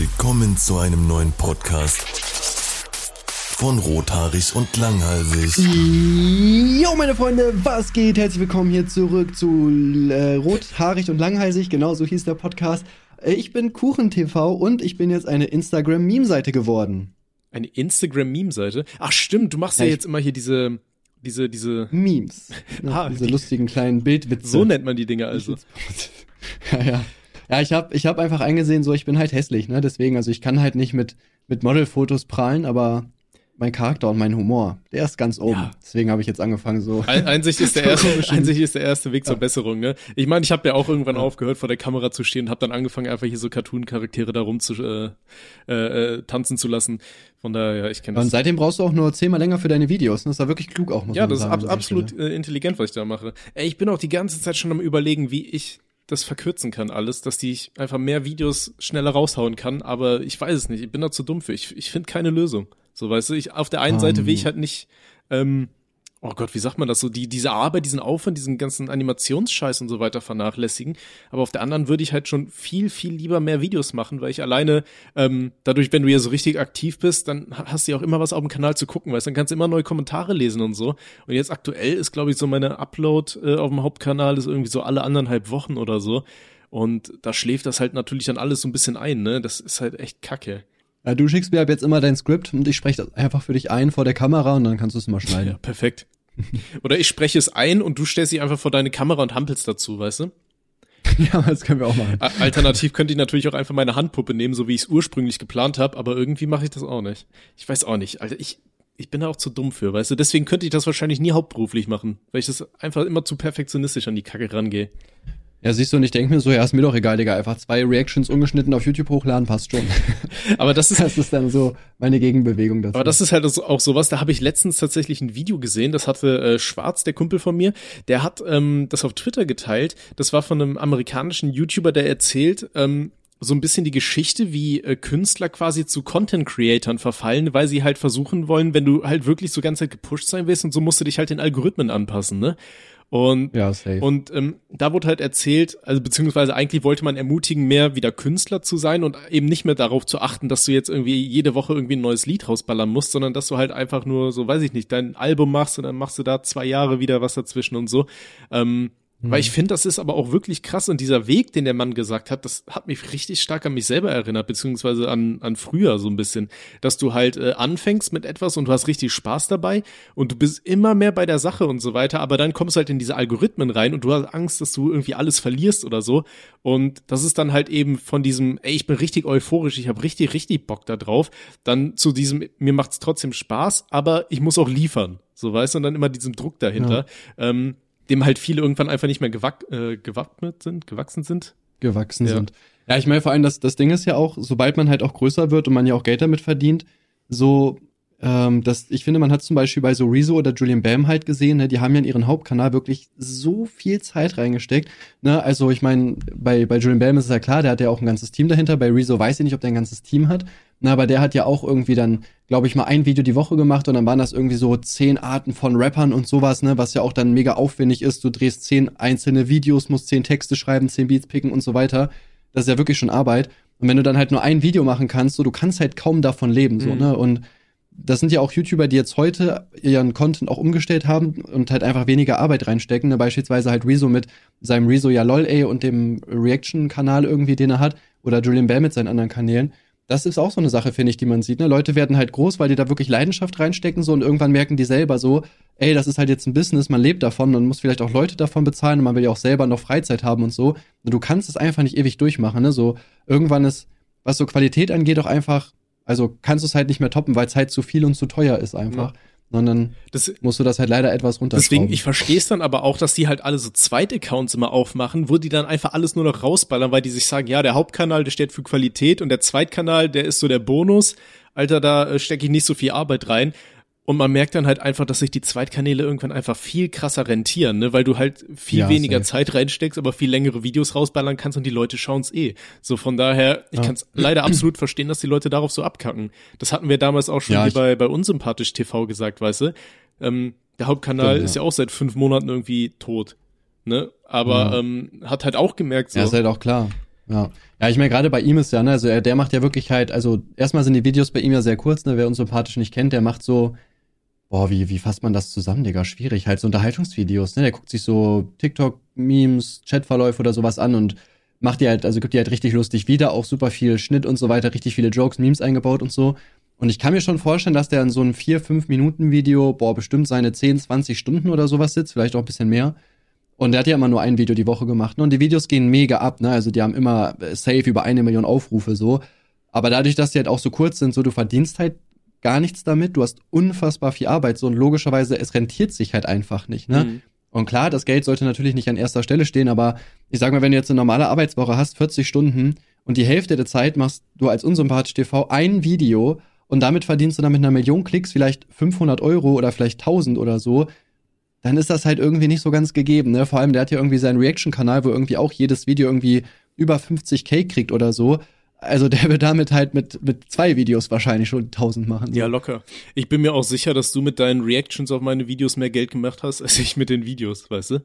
Willkommen zu einem neuen Podcast von Rothaarig und Langhalsig. Jo, meine Freunde, was geht? Herzlich willkommen hier zurück zu äh, Rothaarig und Langhalsig. Genau so hieß der Podcast. Äh, Ich bin KuchenTV und ich bin jetzt eine Instagram-Meme-Seite geworden. Eine Instagram-Meme-Seite? Ach stimmt, du machst ja, Ja, jetzt immer hier diese, diese, diese, Memes. Ne, Ah, diese die- lustigen kleinen Bildwitze. so nennt man die Dinge also. ja, ja. Ja, ich habe ich hab einfach eingesehen, so ich bin halt hässlich, ne? Deswegen, also ich kann halt nicht mit, mit Modelfotos prahlen, aber mein Charakter und mein Humor, der ist ganz oben. Ja. Deswegen habe ich jetzt angefangen, so. Ein, Einsicht ist der erste, ist der erste Weg zur Besserung, ne? Ich meine, ich habe ja auch irgendwann aufgehört, vor der Kamera zu stehen und habe dann angefangen, einfach hier so Cartoon-Charaktere da rum zu äh, äh, äh, tanzen zu lassen. Von daher, ja, ich kenne Und das. seitdem brauchst du auch nur zehnmal länger für deine Videos. ne? Das war wirklich klug auch, muss Ja, man das ist sagen. ab, absolut Stelle. äh, intelligent, was ich da mache. Ey, ich bin auch die ganze Zeit schon am überlegen, wie ich das verkürzen kann alles, dass die ich einfach mehr Videos schneller raushauen kann, aber ich weiß es nicht, ich bin da zu dumm für. Ich, ich finde keine Lösung. So, weißt du, ich, auf der einen Seite will ich halt nicht, ähm, oh Gott, wie sagt man das so, die, diese Arbeit, diesen Aufwand, diesen ganzen Animationsscheiß und so weiter vernachlässigen. Aber auf der anderen würde ich halt schon viel, viel lieber mehr Videos machen, weil ich alleine, ähm, dadurch, wenn du ja so richtig aktiv bist, dann ha- hast du ja auch immer was auf dem Kanal zu gucken, weißt du, dann kannst du immer neue Kommentare lesen und so. Und jetzt aktuell ist, glaube ich, so meine Upload äh, auf dem Hauptkanal ist irgendwie so alle anderthalb Wochen oder so. Und da schläft das halt natürlich dann alles so ein bisschen ein, ne? Das ist halt echt kacke. Ja, du schickst mir ab jetzt immer dein Skript und ich spreche das einfach für dich ein vor der Kamera und dann kannst du es mal Ja, schneiden. perfekt. Oder ich spreche es ein und du stellst dich einfach vor deine Kamera und hampelst dazu, weißt du? Ja, das können wir auch machen. Alternativ könnte ich natürlich auch einfach meine Handpuppe nehmen, so wie ich es ursprünglich geplant habe, aber irgendwie mache ich das auch nicht. Ich weiß auch nicht, Alter, ich, ich bin da auch zu dumm für, weißt du? Deswegen könnte ich das wahrscheinlich nie hauptberuflich machen, weil ich das einfach immer zu perfektionistisch an die Kacke rangehe. Ja, siehst du, und ich denke mir so, ja, ist mir doch egal, Digga. Einfach zwei Reactions ungeschnitten auf YouTube hochladen, passt schon. Aber das ist, Das ist dann so meine Gegenbewegung dazu. Aber das ist halt auch sowas, da habe ich letztens tatsächlich ein Video gesehen, das hatte äh, Schwarz, der Kumpel von mir, der hat ähm, das auf Twitter geteilt. Das war von einem amerikanischen YouTuber, der erzählt, ähm, so ein bisschen die Geschichte, wie äh, Künstler quasi zu Content-Creatern verfallen, weil sie halt versuchen wollen, wenn du halt wirklich so ganze Zeit gepusht sein willst und so musst du dich halt den Algorithmen anpassen, ne? Und ja, safe. und ähm, da wurde halt erzählt, also beziehungsweise eigentlich wollte man ermutigen, mehr wieder Künstler zu sein und eben nicht mehr darauf zu achten, dass du jetzt irgendwie jede Woche irgendwie ein neues Lied rausballern musst, sondern dass du halt einfach nur so, weiß ich nicht, dein Album machst und dann machst du da zwei Jahre wieder was dazwischen und so. Ähm, Weil ich finde, das ist aber auch wirklich krass und dieser Weg, den der Mann gesagt hat, das hat mich richtig stark an mich selber erinnert, beziehungsweise an, an früher so ein bisschen, dass du halt äh, anfängst mit etwas und du hast richtig Spaß dabei und du bist immer mehr bei der Sache und so weiter, aber dann kommst du halt in diese Algorithmen rein und du hast Angst, dass du irgendwie alles verlierst oder so. Und das ist dann halt eben von diesem, ey, ich bin richtig euphorisch, ich habe richtig, richtig Bock da drauf, dann zu diesem, mir macht's trotzdem Spaß, aber ich muss auch liefern, so weißt du, und dann immer diesem Druck dahinter. Ähm, dem halt viele irgendwann einfach nicht mehr gewack, äh, gewappnet sind, gewachsen sind. gewachsen Ja. sind. Ja, ich meine vor allem, das, das Ding ist ja auch, sobald man halt auch größer wird und man ja auch Geld damit verdient, so, ähm, das, ich finde, man hat zum Beispiel bei so Rezo oder Julian Bam halt gesehen, ne, die haben ja in ihren Hauptkanal wirklich so viel Zeit reingesteckt. Ne? Also ich meine, bei, bei Julian Bam ist es ja klar, der hat ja auch ein ganzes Team dahinter. Bei Rezo weiß ich nicht, ob der ein ganzes Team hat. Na, aber der hat ja auch irgendwie dann, glaube ich, mal ein Video die Woche gemacht und dann waren das irgendwie so zehn Arten von Rappern und sowas, ne, was ja auch dann mega aufwendig ist. Du drehst zehn einzelne Videos, musst zehn Texte schreiben, zehn Beats picken und so weiter. Das ist ja wirklich schon Arbeit. Und wenn du dann halt nur ein Video machen kannst, so, du kannst halt kaum davon leben, so, Mhm. ne, und das sind ja auch YouTuber, die jetzt heute ihren Content auch umgestellt haben und halt einfach weniger Arbeit reinstecken. Ne? Beispielsweise halt Rezo mit seinem Rezo ja lol ey und dem Reaction-Kanal irgendwie, den er hat. Oder Julian Bell mit seinen anderen Kanälen. Das ist auch so eine Sache, finde ich, die man sieht. Ne? Leute werden halt groß, weil die da wirklich Leidenschaft reinstecken so und irgendwann merken die selber so, ey, das ist halt jetzt ein Business, man lebt davon, man muss vielleicht auch Leute davon bezahlen und man will ja auch selber noch Freizeit haben und so. Und du kannst es einfach nicht ewig durchmachen. Ne? So irgendwann ist, was so Qualität angeht, auch einfach, also kannst du es halt nicht mehr toppen, weil es halt zu viel und zu teuer ist einfach. Sondern Das, musst du das halt leider etwas runterschrauben. deswegen, ich verstehe es dann aber auch, dass die halt alle so Zweitaccounts immer aufmachen, wo die dann einfach alles nur noch rausballern, weil die sich sagen, ja, der Hauptkanal, der steht für Qualität und der Zweitkanal, der ist so der Bonus. Alter, da äh, stecke ich nicht so viel Arbeit rein. Und man merkt dann halt einfach, dass sich die Zweitkanäle irgendwann einfach viel krasser rentieren, ne? weil du halt viel Ja, weniger safe. Zeit reinsteckst, aber viel längere Videos rausballern kannst und die Leute schauen's eh. So von daher, ich Ja. kann es leider absolut verstehen, dass die Leute darauf so abkacken. Das hatten wir damals auch schon Ja, bei, bei Unsympathisch TV gesagt, weißt du? Ähm, der Hauptkanal ja. ist ja auch seit fünf Monaten irgendwie tot. Ne? Aber ähm, hat halt auch gemerkt, so, Ja, ist halt auch klar. Ja, ja ich meine, gerade bei ihm ist ja, ne, also er, der macht ja wirklich halt, also erstmal sind die Videos bei ihm ja sehr kurz, ne, wer uns sympathisch nicht kennt, der macht so, boah, wie, wie fasst man das zusammen, Digga, schwierig, halt so Unterhaltungsvideos, ne, der guckt sich so TikTok-Memes, Chatverläufe oder sowas an und macht die halt, also gibt die halt richtig lustig wieder, auch super viel Schnitt und so weiter, richtig viele Jokes, Memes eingebaut und so. Und ich kann mir schon vorstellen, dass der in so einem 4-5-Minuten-Video, boah, bestimmt seine 10, 20 Stunden oder sowas sitzt, vielleicht auch ein bisschen mehr. Und der hat ja immer nur ein Video die Woche gemacht. Ne? Und die Videos gehen mega ab, ne? Also die haben immer safe über eine Million Aufrufe so. Aber dadurch, dass die halt auch so kurz sind, so du verdienst halt gar nichts damit, du hast unfassbar viel Arbeit, so und logischerweise, es rentiert sich halt einfach nicht, ne? Mhm. Und klar, das Geld sollte natürlich nicht an erster Stelle stehen, aber ich sag mal, wenn du jetzt eine normale Arbeitswoche hast, 40 Stunden und die Hälfte der Zeit machst du als unsympathisch TV ein Video und damit verdienst du dann mit einer Million Klicks vielleicht 500 Euro oder vielleicht 1000 oder so, dann ist das halt irgendwie nicht so ganz gegeben. Ne? Vor allem, der hat ja irgendwie seinen Reaction-Kanal, wo irgendwie auch jedes Video irgendwie über 50k kriegt oder so. Also der wird damit halt mit, mit zwei Videos wahrscheinlich schon 1000 machen. Ja, locker. Ich bin mir auch sicher, dass du mit deinen Reactions auf meine Videos mehr Geld gemacht hast, als ich mit den Videos, weißt du?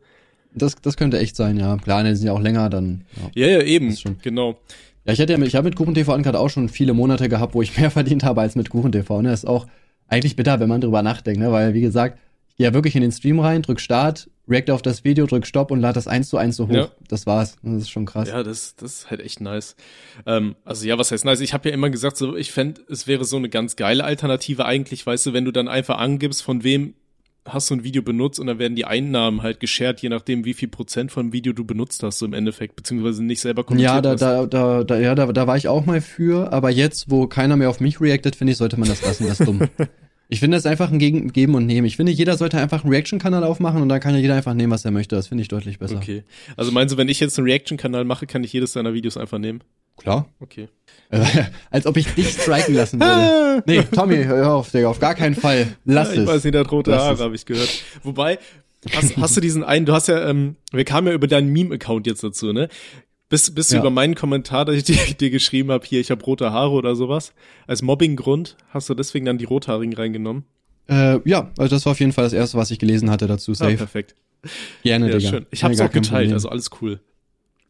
Das, das könnte echt sein, ja. Klar, die sind ja auch länger, dann. Ja, ja, ja eben. Genau. Ja, ich hatte ja, ich habe mit KuchenTV gerade auch schon viele Monate gehabt, wo ich mehr verdient habe als mit KuchenTV. Ne? Das ist auch eigentlich bitter, wenn man drüber nachdenkt, ne? Weil, wie gesagt, ja wirklich in den Stream rein, drück Start, react auf das Video, drück Stopp und lade das eins zu eins so hoch. Ja. Das war's. Das ist schon krass. Ja, das, das ist halt echt nice. Ähm, also ja, was heißt nice? Ich habe ja immer gesagt, so ich fände, es wäre so eine ganz geile Alternative eigentlich, weißt du, wenn du dann einfach angibst, von wem hast du ein Video benutzt und dann werden die Einnahmen halt geshared, je nachdem, wie viel Prozent vom Video du benutzt hast, so im Endeffekt, beziehungsweise nicht selber kommentiert Ja, da, hast. da, da, da, ja, da, da war ich auch mal für, aber jetzt, wo keiner mehr auf mich reactet, finde ich, sollte man das lassen, das ist dumm. Ich finde es einfach ein Geben und Nehmen. Ich finde, jeder sollte einfach einen Reaction-Kanal aufmachen und dann kann ja jeder einfach nehmen, was er möchte. Das finde ich deutlich besser. Okay. Also meinst du, wenn ich jetzt einen Reaction-Kanal mache, kann ich jedes deiner Videos einfach nehmen? Klar. Okay. Als ob ich dich striken lassen würde. nee, Tommy, hör auf, Digga, auf gar keinen Fall. Lass ich es. Ich weiß nicht, der hat rote Haare, habe ich gehört. Wobei, hast, hast du diesen einen, du hast ja, ähm, wir kamen ja über deinen Meme-Account jetzt dazu, ne? Bist, bist du über meinen Kommentar, dass ich dir, geschrieben habe, hier, ich habe rote Haare oder sowas, als Mobbinggrund, hast du deswegen dann die Rothaarigen reingenommen? Äh, ja, also das war auf jeden Fall das erste, was ich gelesen hatte dazu. Safe. Ah, perfekt. Gerne, ja, Digga. Schön. Ich hab's auch geteilt, also alles cool.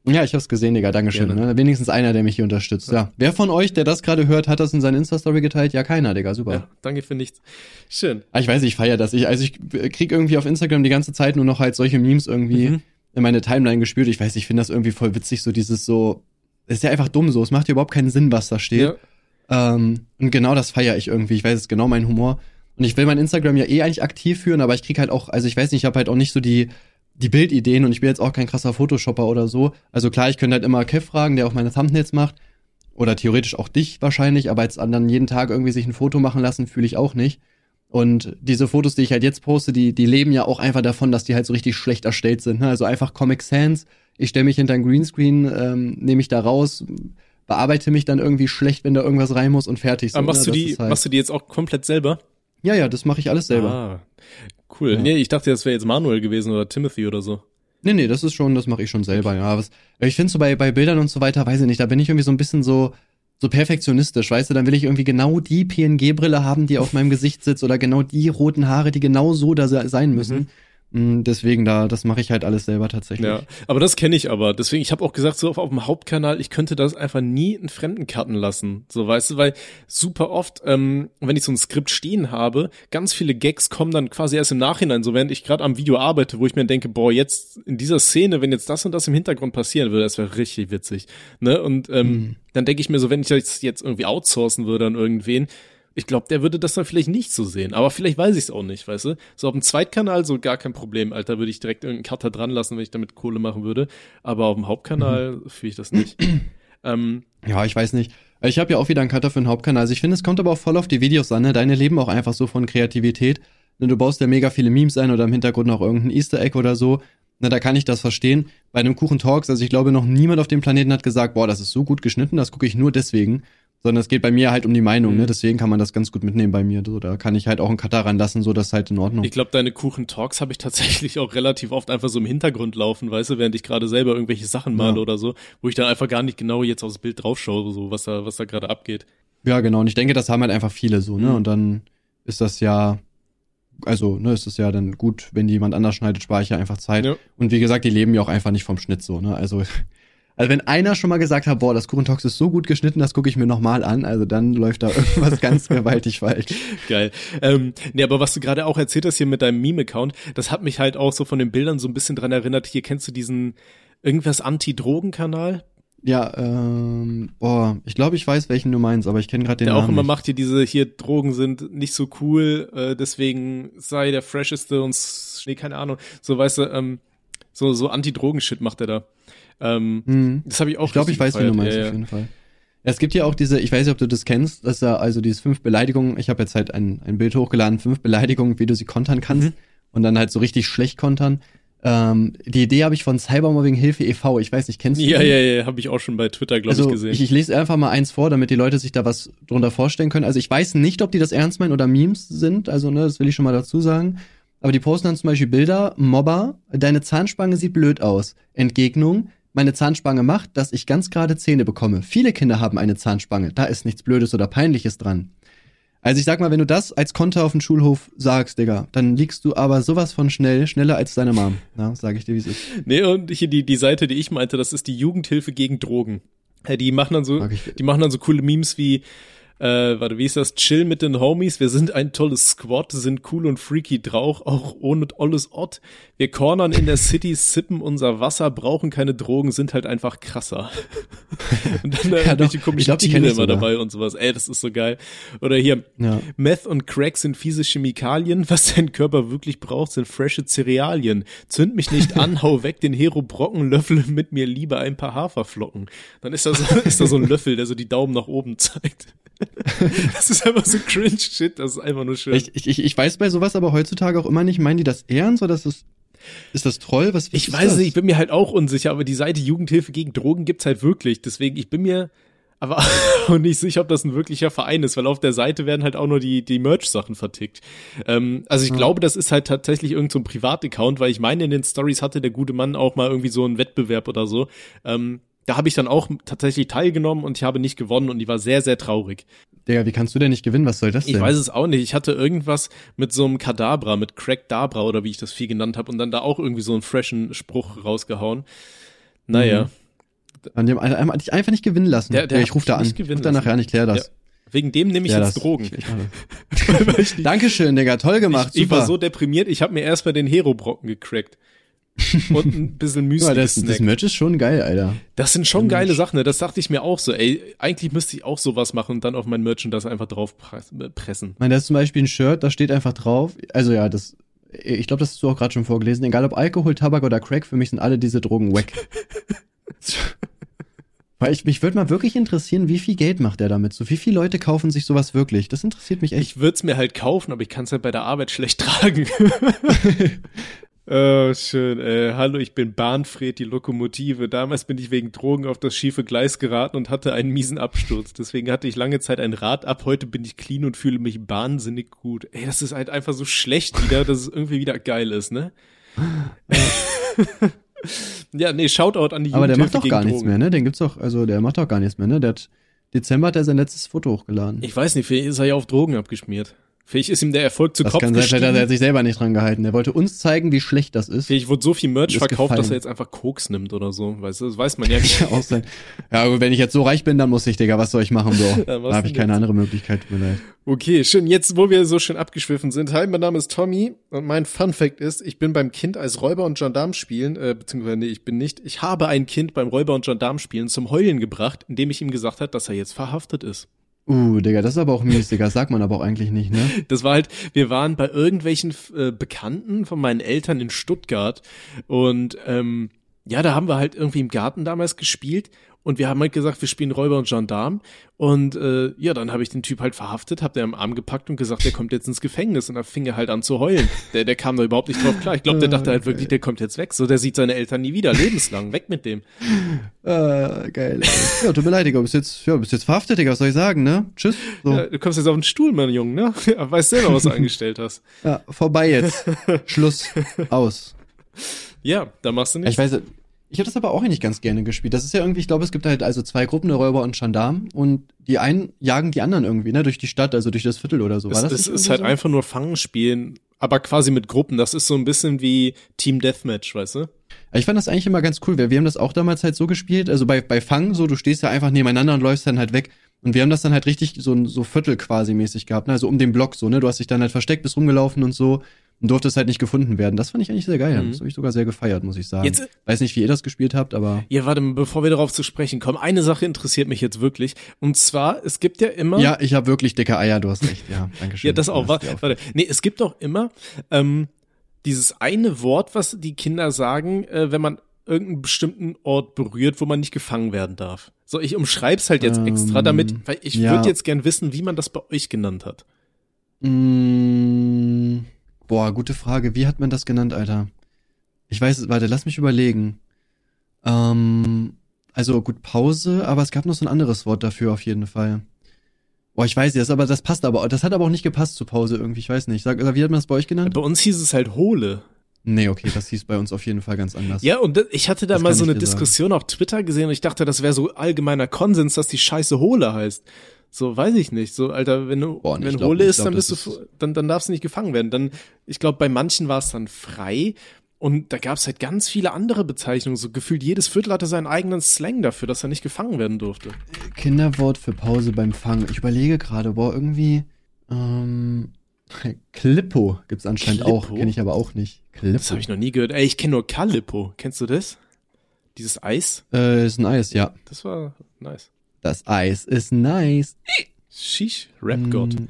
Ja, ich hab's gesehen, Digga. Dankeschön. Ne? Wenigstens einer, der mich hier unterstützt. Ja. ja. Wer von euch, der das gerade hört, hat das in seine Insta-Story geteilt? Ja, keiner, Digga. Super. Ja, danke für nichts. Schön. Ah, ich weiß, ich feier das. Ich, also ich krieg irgendwie auf Instagram die ganze Zeit nur noch halt solche Memes irgendwie mhm. In meine Timeline gespürt. Ich weiß, ich finde das irgendwie voll witzig, so dieses so. Das ist ja einfach dumm so. Es macht ja überhaupt keinen Sinn, was da steht. Ja. Ähm, und genau das feier ich irgendwie. Ich weiß, es ist genau mein Humor. Und ich will mein Instagram ja eh eigentlich aktiv führen, aber ich krieg halt auch, also ich weiß nicht, ich habe halt auch nicht so die die Bildideen und ich bin jetzt auch kein krasser Photoshopper oder so. Also klar, ich könnte halt immer Kev fragen, der auch meine Thumbnails macht. Oder theoretisch auch dich wahrscheinlich, aber jetzt anderen jeden Tag irgendwie sich ein Foto machen lassen, fühle ich auch nicht. Und diese Fotos, die ich halt jetzt poste, die, die leben ja auch einfach davon, dass die halt so richtig schlecht erstellt sind. Ne? Also einfach Comic Sans. Ich stelle mich hinter ein Greenscreen, ähm, nehme ich da raus, bearbeite mich dann irgendwie schlecht, wenn da irgendwas rein muss und fertig. So, aber machst, ne? du die, halt machst du die jetzt auch komplett selber? Ja, ja, das mache ich alles selber. Ah, cool. Ja. Nee, ich dachte, das wäre jetzt Manuel gewesen oder Timothy oder so. Nee, nee, das ist schon, das mache ich schon selber, ja. Was, ich finde so bei, bei Bildern und so weiter, weiß ich nicht, da bin ich irgendwie so ein bisschen so, so perfektionistisch, weißt du, dann will ich irgendwie genau die PNG-Brille haben, die auf meinem Gesicht sitzt oder genau die roten Haare, die genau so da sein müssen. Mhm. Mm, deswegen da, das mache ich halt alles selber tatsächlich. Ja, aber das kenne ich aber. Deswegen, ich habe auch gesagt, so auf, auf dem Hauptkanal, ich könnte das einfach nie in Fremden cutten lassen. So, weißt du, weil super oft, ähm, wenn ich so ein Skript stehen habe, ganz viele Gags kommen dann quasi erst im Nachhinein, so während ich gerade am Video arbeite, wo ich mir denke, boah, jetzt in dieser Szene, wenn jetzt das und das im Hintergrund passieren würde, das wäre richtig witzig. Ne? Und ähm, mhm. dann denke ich mir so, wenn ich das jetzt irgendwie outsourcen würde an irgendwen, ich glaube, der würde das dann vielleicht nicht so sehen. Aber vielleicht weiß ich es auch nicht, weißt du? So auf dem Zweitkanal so gar kein Problem, Alter. Würde ich direkt irgendeinen Cutter dran lassen, wenn ich damit Kohle machen würde. Aber auf dem Hauptkanal mhm. fühle ich das nicht. ähm, ja, ich weiß nicht. Ich habe ja auch wieder einen Cutter für den Hauptkanal. Also ich finde, es kommt aber auch voll auf die Videos an. Ne? Deine leben auch einfach so von Kreativität. Ne, du baust ja mega viele Memes ein oder im Hintergrund noch irgendein Easter Egg oder so. Na, da kann ich das verstehen. Bei einem Kuchen Talks, also ich glaube, noch niemand auf dem Planeten hat gesagt, boah, das ist so gut geschnitten, das gucke ich nur deswegen sondern es geht bei mir halt um die Meinung, ne? mhm. Deswegen kann man das ganz gut mitnehmen bei mir. So, da kann ich halt auch einen Cutter ranlassen, so das ist halt in Ordnung. Ich glaube, deine Kuchen-Talks habe ich tatsächlich auch relativ oft einfach so im Hintergrund laufen, weißt du, während ich gerade selber irgendwelche Sachen male ja. oder so, wo ich dann einfach gar nicht genau jetzt aufs Bild draufschaue, so was da, was da gerade abgeht. Ja, genau. Und ich denke, das haben halt einfach viele so, ne? Mhm. Und dann ist das ja, also, ne, ist es ja dann gut, wenn jemand anders schneidet, spare ich ja einfach Zeit. Ja. Und wie gesagt, die leben ja auch einfach nicht vom Schnitt so, ne? Also Also wenn einer schon mal gesagt hat, boah, das Kuchentox ist so gut geschnitten, das gucke ich mir nochmal an, also dann läuft da irgendwas ganz gewaltig falsch. Geil. Ähm, nee, aber was du gerade auch erzählt hast hier mit deinem Meme-Account, das hat mich halt auch so von den Bildern so ein bisschen dran erinnert. Hier kennst du diesen irgendwas Anti-Drogen-Kanal? Ja, ähm, boah, ich glaube, ich weiß, welchen du meinst, aber ich kenne gerade den der Namen auch immer nicht. macht hier diese, hier Drogen sind nicht so cool, äh, deswegen sei der fresheste und nee, keine Ahnung, so weißt du, ähm, so, so Anti-Drogen-Shit macht er da. Ähm, Hm. Das habe ich auch Ich glaube, ich weiß, wie du meinst, Ja, auf ja. jeden Fall. Es gibt ja auch diese, ich weiß nicht, ob du das kennst, dass da also diese fünf Beleidigungen, ich habe jetzt halt ein, ein Bild hochgeladen, fünf Beleidigungen, wie du sie kontern kannst Mhm. und dann halt so richtig schlecht kontern. Ähm, die Idee habe ich von Cybermobbing Hilfe e.V., ich weiß nicht, kennst du Ja, die? ja, ja, habe ich auch schon bei Twitter, glaube also ich, gesehen. Ich, ich lese einfach mal eins vor, damit die Leute sich da was drunter vorstellen können. Also ich weiß nicht, ob die das ernst meinen oder Memes sind, also ne, das will ich schon mal dazu sagen. Aber die posten dann zum Beispiel Bilder, Mobber, deine Zahnspange sieht blöd aus. Entgegnung, meine Zahnspange macht, dass ich ganz gerade Zähne bekomme. Viele Kinder haben eine Zahnspange, da ist nichts Blödes oder Peinliches dran. Also ich sag mal, wenn du das als Konter auf dem Schulhof sagst, Digga, dann liegst du aber sowas von schnell, schneller als deine Mom. Ja, sag ich dir, wie es ist. Nee, und hier die, die Seite, die ich meinte, das ist die Jugendhilfe gegen Drogen. Ja, Die machen dann so, die machen dann so coole Memes wie, äh, warte, wie ist das? Chill mit den Homies, wir sind ein tolles Squad, sind cool und freaky drauf, auch ohne alles Ott. Wir cornern in der City, sippen unser Wasser, brauchen keine Drogen, sind halt einfach krasser. und dann äh, Ja, welche komischen Ich glaub, Tiere immer dabei und sowas. Ey, das ist so geil. Oder hier, Ja. Meth und Crack sind fiese Chemikalien. Was dein Körper wirklich braucht, sind frische Cerealien. Zünd mich nicht an, hau weg den Hero Brocken, löffle mit mir lieber ein paar Haferflocken. Dann ist da so, ist da so ein Löffel, der so die Daumen nach oben zeigt. Das ist einfach so cringe Shit, das ist einfach nur schön. Ich, ich, ich weiß bei sowas aber heutzutage auch immer nicht, meinen die das ernst oder ist das, ist das Troll? Was, was Ich weiß das? nicht, ich bin mir halt auch unsicher, aber die Seite Jugendhilfe gegen Drogen gibt's halt wirklich. Deswegen, ich bin mir aber auch nicht sicher, ob das ein wirklicher Verein ist, weil auf der Seite werden halt auch nur die, die Merch-Sachen vertickt. Ähm, also ich glaube, das ist halt tatsächlich irgendein so ein Privataccount, weil ich meine, in den Stories hatte der gute Mann auch mal irgendwie so einen Wettbewerb oder so. Ähm, da habe ich dann auch tatsächlich teilgenommen und ich habe nicht gewonnen und die war sehr, sehr traurig. Digga, wie kannst du denn nicht gewinnen? Was soll das denn? Ich weiß es auch nicht. Ich hatte irgendwas mit so einem Kadabra, mit Crack Dabra oder wie ich das Vieh genannt habe und dann da auch irgendwie so einen freshen Spruch rausgehauen. Naja. An dem einmal dich einfach nicht gewinnen lassen. Der- der ja, ich hat ruf da an. nicht gewinnen Ruf da nachher an, ich klär das. Ja. Wegen dem nehme ich Klär jetzt das. Drogen. Ich, ich. Dankeschön, Digga, toll gemacht. Ich, ich war so deprimiert, ich habe mir erstmal den Hero-Brocken gecrackt. Und ein bisschen Müsli das, das. Merch ist schon geil, Alter. Das sind schon geile Sachen, ne? Das dachte ich mir auch so, ey, eigentlich müsste ich auch sowas machen und dann auf mein Merchandise einfach drauf press- äh, pressen. Ich meine, da ist zum Beispiel ein Shirt, da steht einfach drauf, also ja, das, ich glaube, das hast du auch gerade schon vorgelesen, egal ob Alkohol, Tabak oder Crack, für mich sind alle diese Drogen wack. Weil ich, mich würde mal wirklich interessieren, wie viel Geld macht er damit? So, wie viele Leute kaufen sich sowas wirklich? Das interessiert mich echt. Ich würde es mir halt kaufen, aber ich kann es halt bei der Arbeit schlecht tragen. Oh, schön. Äh, hallo, ich bin Bahnfred, die Lokomotive. Damals bin ich wegen Drogen auf das schiefe Gleis geraten und hatte einen miesen Absturz. Deswegen hatte ich lange Zeit ein Rad ab. Heute bin ich clean und fühle mich wahnsinnig gut. Ey, das ist halt einfach so schlecht wieder, dass es irgendwie wieder geil ist, ne? ja, nee, Shoutout an die Aber der macht doch gar nichts Drogen. mehr, ne? Den gibt's doch, also der macht doch gar nichts mehr, ne? Der hat, Dezember hat er sein letztes Foto hochgeladen. Ich weiß nicht, vielleicht ist er ja auf Drogen abgeschmiert. Vielleicht ist ihm der Erfolg zu das Kopf kann sein, hat er gestiegen. sich selber nicht dran gehalten. Er wollte uns zeigen, wie schlecht das ist. Vielleicht wurde so viel Merch verkauft, dass gefallen. er jetzt einfach Koks nimmt oder so. Weißt du, das weiß man ja nicht. Auch sein. Ja, aber wenn ich jetzt so reich bin, dann muss ich, Digga, was soll ich machen, was da habe ich keine jetzt? andere Möglichkeit, tut mir leid. Okay, schön. Jetzt, wo wir so schön abgeschwiffen sind. Hi, mein Name ist Tommy und mein Fun Fact ist, ich bin beim Kind als Räuber und Gendarm spielen, äh, beziehungsweise nee, ich bin nicht. Ich habe ein Kind beim Räuber und Gendarm spielen zum Heulen gebracht, indem ich ihm gesagt hat, dass er jetzt verhaftet ist. Uh, Digga, das ist aber auch mies, Digga. Sagt man aber auch eigentlich nicht, ne? Das war halt, wir waren bei irgendwelchen äh, Bekannten von meinen Eltern in Stuttgart und ähm, ja, da haben wir halt irgendwie im Garten damals gespielt und wir haben halt gesagt, wir spielen Räuber und Gendarm und äh, ja, dann habe ich den Typ halt verhaftet, hab den am Arm gepackt und gesagt, der kommt jetzt ins Gefängnis und da fing er halt an zu heulen. Der, der kam da überhaupt nicht drauf klar. Ich glaube, der dachte halt wirklich, der kommt jetzt weg. So, der sieht seine Eltern nie wieder, lebenslang, weg mit dem. Äh, geil. Ey. Ja, tut mir leid, Digga. Du bist jetzt, ja, du bist jetzt verhaftet, Digga. Was soll ich sagen, ne? Tschüss. So. Ja, du kommst jetzt auf den Stuhl, mein Junge, ne? Ja, weißt selber, was du angestellt hast. Ja, vorbei jetzt. Schluss. Aus. Ja, da machst du nichts. Ich weiß, ich habe das aber auch eigentlich ganz gerne gespielt. Das ist ja irgendwie, ich glaube, es gibt halt also zwei Gruppen, eine Räuber und Gendarm. Und die einen jagen die anderen irgendwie, ne, durch die Stadt, also durch das Viertel oder so. War Es, das es ist halt so? einfach nur Fangen spielen, aber quasi mit Gruppen. Das ist so ein bisschen wie Team Deathmatch, weißt du? Ich fand das eigentlich immer ganz cool, weil wir haben das auch damals halt so gespielt, also bei, bei Fang so, du stehst ja einfach nebeneinander und läufst dann halt weg. Und wir haben das dann halt richtig so, so Viertel quasi mäßig gehabt, ne? also um den Block so, ne, du hast dich dann halt versteckt, bist rumgelaufen und so und durftest halt nicht gefunden werden. Das fand ich eigentlich sehr geil, Mhm. das habe ich sogar sehr gefeiert, muss ich sagen. Jetzt- Weiß nicht, wie ihr das gespielt habt, aber Ja, warte, mal, bevor wir darauf zu sprechen kommen, eine Sache interessiert mich jetzt wirklich. Und zwar, es gibt ja immer. ja, ich habe wirklich dicke Eier, du hast recht, ja, danke schön. Ja, das auch. Warte, warte. Nee, es gibt auch immer ähm, dieses eine Wort, was die Kinder sagen, äh, wenn man irgendeinen bestimmten Ort berührt, wo man nicht gefangen werden darf. So, ich umschreib's halt jetzt Ähm, extra damit, weil ich ja. würde jetzt gern wissen, wie man das bei euch genannt hat. Mm, boah, gute Frage. Wie hat man das genannt, Alter? Ich weiß, es- warte, lass mich überlegen. Ähm, also gut, Pause, aber es gab noch so ein anderes Wort dafür auf jeden Fall. Boah, ich weiß jetzt, aber das passt aber, das hat aber auch nicht gepasst zur Pause irgendwie, ich weiß nicht. Sag, wie hat man das bei euch genannt? Bei uns hieß es halt Hole. Nee, okay, das hieß bei uns auf jeden Fall ganz anders. Ja, und ich hatte da Das mal so eine dir sagen. Diskussion auf Twitter gesehen und ich dachte, das wäre so allgemeiner Konsens, dass die Scheiße Hole heißt. So, weiß ich nicht. So, Alter, wenn du, Boah, wenn glaub. Ich ist, glaub, dann bist du, dann, dann darfst du nicht gefangen werden. Dann, ich glaube, bei manchen war es dann frei. Und da gab es halt ganz viele andere Bezeichnungen. So gefühlt jedes Viertel hatte seinen eigenen Slang dafür, dass er nicht gefangen werden durfte. Kinderwort für Pause beim Fangen. Ich überlege gerade, boah, irgendwie, ähm, Klippo gibt's anscheinend auch, Klippo? kenne ich aber auch nicht. Klippo. Das habe ich noch nie gehört. Ey, ich kenne nur Calippo. Kennst du das? Dieses Eis? Äh, ist ein Eis, ja. Das war nice. Das Eis ist nice. Sheesh, Rap-God. Mm.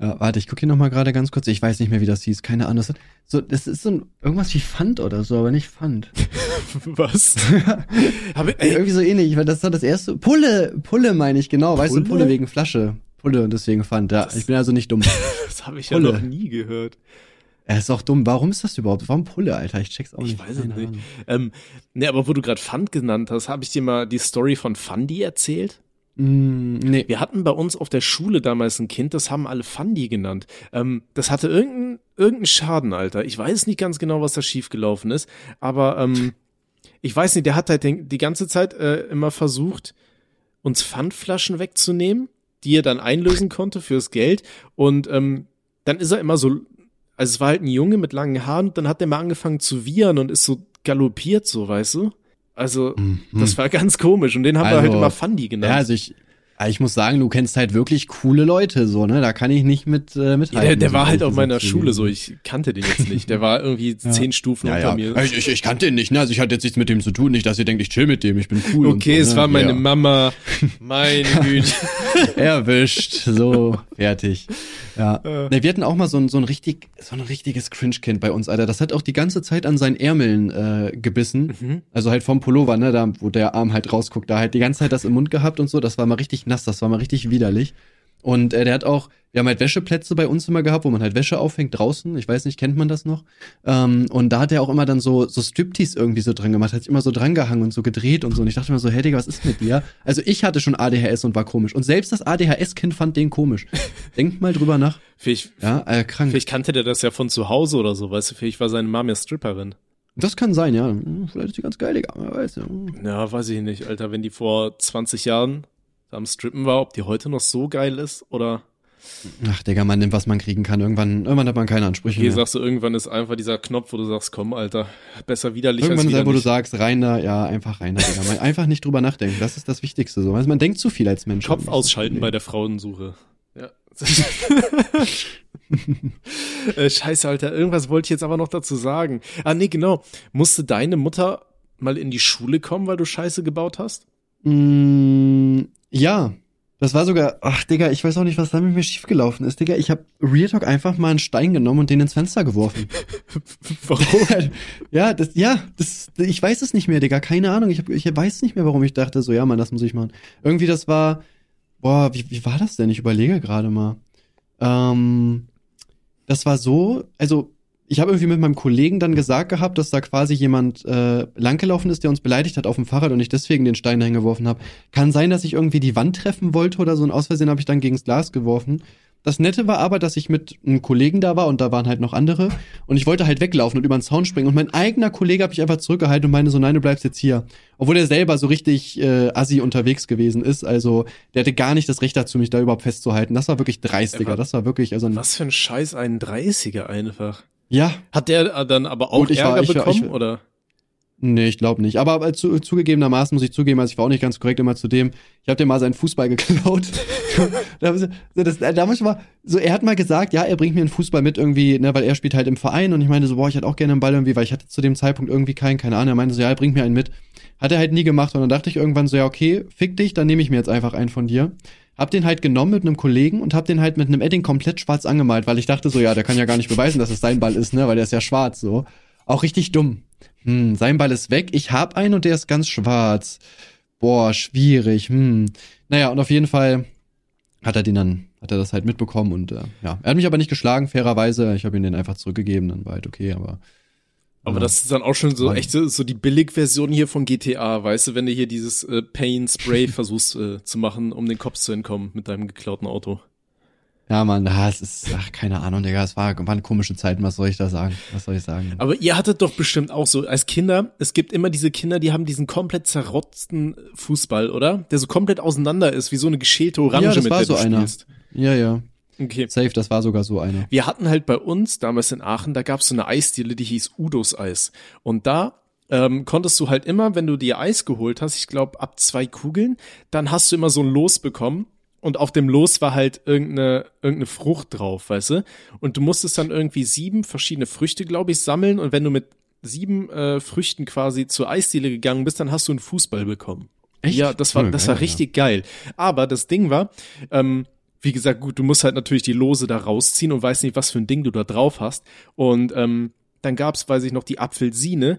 ja, warte, ich gucke hier nochmal gerade ganz kurz. Ich weiß nicht mehr, wie das hieß. Keine Ahnung. Das, so, das ist so ein, irgendwas wie Pfand oder so, aber nicht Pfand. Was? Hab ich, ey, Irgendwie so ähnlich, weil das war das erste. Pulle, Pulle meine ich, genau. Weißt du, Pulle? Pulle wegen Flasche. Pulle und deswegen Pfand. Ja, Das- ich bin also nicht dumm. das habe ich ja Pulle. noch nie gehört. Er ist auch dumm. Warum ist das überhaupt? Warum Pulle, Alter? Ich check's auch Ich nicht. weiß es nicht. Ähm, ne, aber wo du gerade Fund genannt hast, habe ich dir mal die Story von Fundy erzählt? Mm, nee. Wir hatten bei uns auf der Schule damals ein Kind, das haben alle Fundy genannt. Ähm, das hatte irgendeinen irgendeinen Schaden, Alter. Ich weiß nicht ganz genau, was da schiefgelaufen ist, aber ähm, ich weiß nicht, der hat halt den, die ganze Zeit äh, immer versucht, uns Pfandflaschen wegzunehmen, die er dann einlösen konnte fürs Geld. Und ähm, dann ist er immer so, also es war halt ein Junge mit langen Haaren, und dann hat er mal angefangen zu wiehern und ist so galoppiert, so, weißt du? Also, Mhm. das war ganz komisch. Und den haben wir Also, halt immer Fundy genannt. Ja, also ich, ich muss sagen, du kennst halt wirklich coole Leute, so, ne? Da kann ich nicht mit, äh, mithalten. Ja, der, der so war halt auf meiner gesagt. Schule so, ich kannte den jetzt nicht. Der war irgendwie zehn Stufen Ja, unter ja. mir. Ich, ich, ich kannte ihn nicht, ne? Also ich hatte jetzt nichts mit dem zu tun, nicht, dass ihr denkt, ich chill mit dem, ich bin cool. Okay, und es so, war ne? meine ja. Mama. Meine Güte. Erwischt, so, fertig. Ja. Äh. Ne, wir hatten auch mal so ein, so ein richtig, so ein richtiges Cringe-Kind bei uns, Alter. Das hat auch die ganze Zeit an seinen Ärmeln äh, gebissen. Mhm. Also halt vom Pullover, ne, da, wo der Arm halt rausguckt, da halt die ganze Zeit das im Mund gehabt und so. Das war mal richtig nass, das war mal richtig widerlich. Und äh, der hat auch, wir haben halt Wäscheplätze bei uns immer gehabt, wo man halt Wäsche aufhängt draußen. Ich weiß nicht, kennt man das noch? Ähm, und da hat er auch immer dann so, so Striptease irgendwie so dran gemacht, hat sich immer so dran gehangen und so gedreht und so. Und ich dachte mir so, hey Digga, was ist mit dir? Also ich hatte schon ADHS und war komisch. Und selbst das ADHS-Kind fand den komisch. Denkt mal drüber nach. Vielleicht, Ja, äh, krank. vielleicht kannte der das ja von zu Hause oder so, weißt du, vielleicht war seine Mama ja Stripperin. Das kann sein, ja. Vielleicht ist die ganz geil, Digga. Wer weiß, ja. Ja, weiß ich nicht, Alter, wenn die vor 20 Jahren am Strippen war, ob die heute noch so geil ist oder Ach, Digga, man nimmt, was man kriegen kann. Irgendwann, irgendwann hat man keine Ansprüche okay, mehr. sagst du, irgendwann ist einfach dieser Knopf, wo du sagst, komm, Alter, besser widerlich Irgendwann als ist er, wo du sagst, rein da, ja, einfach rein da, Digga. Man, einfach nicht drüber nachdenken. Das ist das Wichtigste so. Also man denkt zu viel als Mensch. Kopf ausschalten bei der Frauensuche. Ja. äh, scheiße, Alter. Irgendwas wollte ich jetzt aber noch dazu sagen. Ah, nee, genau. Musste deine Mutter mal in die Schule kommen, weil du Scheiße gebaut hast? Mm, ja. Das war sogar, ach Digga, ich weiß auch nicht, was da mit mir schiefgelaufen ist, Digga. Ich habe Real Talk einfach mal einen Stein genommen und den ins Fenster geworfen. Warum? ja, das, ja, das, ich weiß es nicht mehr, Digga. Keine Ahnung. Ich, hab, ich weiß nicht mehr, warum ich dachte, so, ja, Mann, das muss ich machen. Irgendwie, das war, boah, wie, wie war das denn? Ich überlege gerade mal. Ähm, das war so, also, ich habe irgendwie mit meinem Kollegen dann gesagt gehabt, dass da quasi jemand äh, langgelaufen ist, der uns beleidigt hat auf dem Fahrrad und ich deswegen den Stein dahin geworfen habe. Kann sein, dass ich irgendwie die Wand treffen wollte oder so und aus Versehen habe ich dann gegens Glas geworfen. das Nette war aber, dass ich mit einem Kollegen da war und da waren halt noch andere und ich wollte halt weglaufen und über den Zaun springen und mein eigener Kollege hat mich einfach zurückgehalten und meinte so, nein, du bleibst jetzt hier. Obwohl er selber so richtig äh, assi unterwegs gewesen ist, also der hatte gar nicht das Recht dazu, mich da überhaupt festzuhalten. Das war wirklich dreistiger, das war wirklich, also ein, Was für ein Scheiß, ein 30er einfach. Ja, Hat der äh, dann aber auch ich war- Ärger ich bekommen, ich- oder? Nee, ich glaube nicht. Aber äh, zu, zugegebenermaßen muss ich zugeben, also ich war auch nicht ganz korrekt immer zu dem. Ich habe dir mal seinen Fußball geklaut. das, da muss ich mal, so, er hat mal gesagt, ja, er bringt mir einen Fußball mit irgendwie, ne, weil er spielt halt im Verein und ich meinte so, boah, ich hätte auch gerne einen Ball irgendwie, weil ich hatte zu dem Zeitpunkt irgendwie keinen, keine Ahnung. Er meinte so, ja, er bringt mir einen mit. Hat er halt nie gemacht und dann dachte ich irgendwann so, ja, okay, fick dich, dann nehme ich mir jetzt einfach einen von dir. Hab den halt genommen mit einem Kollegen und hab den halt mit einem Edding komplett schwarz angemalt, weil ich dachte so, ja, der kann ja gar nicht beweisen, dass es sein Ball ist, ne, weil der ist ja schwarz so. Auch richtig dumm. Hm, sein Ball ist weg. Ich hab einen und der ist ganz schwarz. Boah, schwierig. Hm. Naja, und auf jeden Fall hat er den dann, hat er das halt mitbekommen und äh, ja. Er hat mich aber nicht geschlagen, fairerweise. Ich habe ihn den einfach zurückgegeben, dann war halt okay, aber. Aber ja. das ist dann auch schon so echt so, die Billigversion hier von GTA, weißt du, wenn du hier dieses äh, Pain Spray versuchst äh, zu machen, um den Kopf zu entkommen mit deinem geklauten Auto. Ja, Mann, es ist, ach, keine Ahnung, Digga, es war, waren komische Zeiten, was soll ich da sagen? Was soll ich sagen? Aber ihr hattet doch bestimmt auch so, als Kinder, es gibt immer diese Kinder, die haben diesen komplett zerrotzten Fußball, oder? Der so komplett auseinander ist, wie so eine geschälte Orange, Ja, das mit war der so du einer. spielst. Ja, ja. Okay. Safe, das war sogar so einer. Wir hatten halt bei uns damals in Aachen, da gab's so eine Eisdiele, die hieß Udos Eis. Und da ähm, konntest du halt immer, wenn du dir Eis geholt hast, ich glaube ab zwei Kugeln, dann hast du immer so ein Los bekommen. Und auf dem Los war halt irgendeine, irgendeine Frucht drauf, weißt du? Und du musstest dann irgendwie sieben verschiedene Früchte, glaube ich, sammeln. Und wenn du mit sieben äh, Früchten quasi zur Eisdiele gegangen bist, dann hast du einen Fußball bekommen. Echt? Ja, das war, das war richtig geil. Aber das Ding war, ähm, wie gesagt, gut, du musst halt natürlich die Lose da rausziehen und weißt nicht, was für ein Ding du da drauf hast. Und ähm, dann gab's, weiß ich noch, die Apfelsine,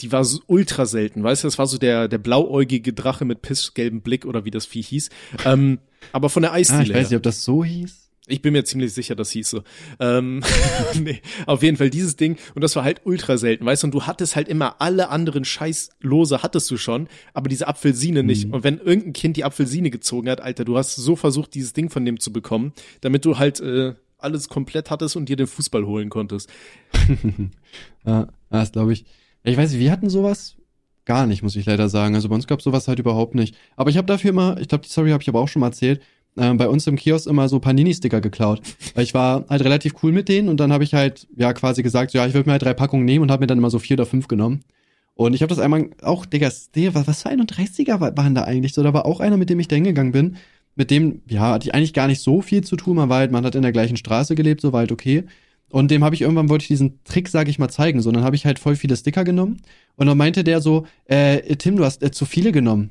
die war so ultra selten, weißt du, das war so der, der blauäugige Drache mit pissgelbem Blick oder wie das Vieh hieß. Ähm, aber von der Ah, ich Eisdiele. weiß nicht, ob das so hieß. Ich bin mir ziemlich sicher, das hieß so. Ähm, nee, auf jeden Fall dieses Ding. Und das war halt ultra selten, weißt du? Und du hattest halt immer alle anderen Scheißlose hattest du schon, aber diese Apfelsine nicht. Und wenn irgendein Kind die Apfelsine gezogen hat, Alter, du hast so versucht, dieses Ding von dem zu bekommen, damit du halt äh, alles komplett hattest und dir den Fußball holen konntest. Ja, das glaube ich. Ich weiß nicht, wir hatten sowas gar nicht, muss ich leider sagen. Also bei uns gab sowas halt überhaupt nicht. Aber ich habe dafür immer, ich glaube, die Story habe ich aber auch schon mal erzählt, äh, bei uns im Kiosk immer so Panini-Sticker geklaut. Weil ich war halt relativ cool mit denen und dann habe ich halt, ja, quasi gesagt, so, ja, ich würde mir halt drei Packungen nehmen und habe mir dann immer so vier oder fünf genommen. Und ich habe das einmal auch, Digga, was, für 31er wa- waren da eigentlich? So, da war auch einer, mit dem ich da hingegangen bin. Mit dem, ja, hatte ich eigentlich gar nicht so viel zu tun. Man war halt, man hat in der gleichen Straße gelebt, so war halt okay. Und dem habe ich irgendwann wollte ich diesen Trick, sage ich mal, zeigen. So, dann habe ich halt voll viele Sticker genommen. Und dann meinte der so, äh, Tim, du hast äh, zu viele genommen.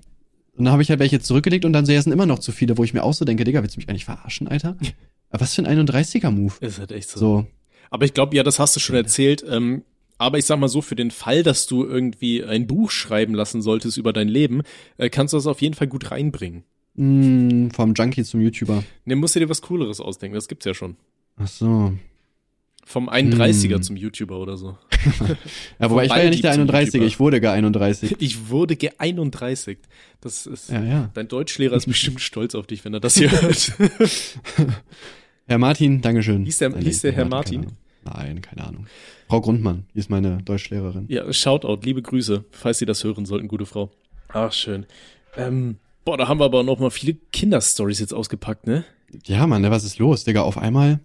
Und dann habe ich halt welche zurückgelegt und dann so, ja, es sind immer noch zu viele, wo ich mir auch so denke, Digga, willst du mich eigentlich verarschen, Alter? Aber was für ein 31er-Move. Ist halt echt So. Aber ich glaube, ja, das hast du schon erzählt. Ähm, aber ich sag mal so, für den Fall, dass du irgendwie ein Buch schreiben lassen solltest über dein Leben, äh, kannst du das auf jeden Fall gut reinbringen. Mh, vom Junkie zum YouTuber. Ne, musst du dir was Cooleres ausdenken, das gibt's ja schon. Ach so. Vom 31er Hm. zum YouTuber oder so. Ja, wobei ich war ja nicht der Baldi zum 31er, YouTuber. ich wurde gar 31. Ich wurde ge-31. Das ist, Ja, ja. dein Deutschlehrer ist bestimmt stolz auf dich, wenn er das hier hört. Herr Martin, Dankeschön. Hieß der- Nein, hieß der Herr keine Martin? Ahnung. Nein, keine Ahnung. Frau Grundmann, die ist meine Deutschlehrerin. ja, Shoutout, liebe Grüße, falls Sie das hören sollten, gute Frau. Ach, schön. Ähm, boah, da haben wir aber noch mal viele Kinderstories jetzt ausgepackt, ne? Ja, Mann, ne, was ist los, Digga? Auf einmal.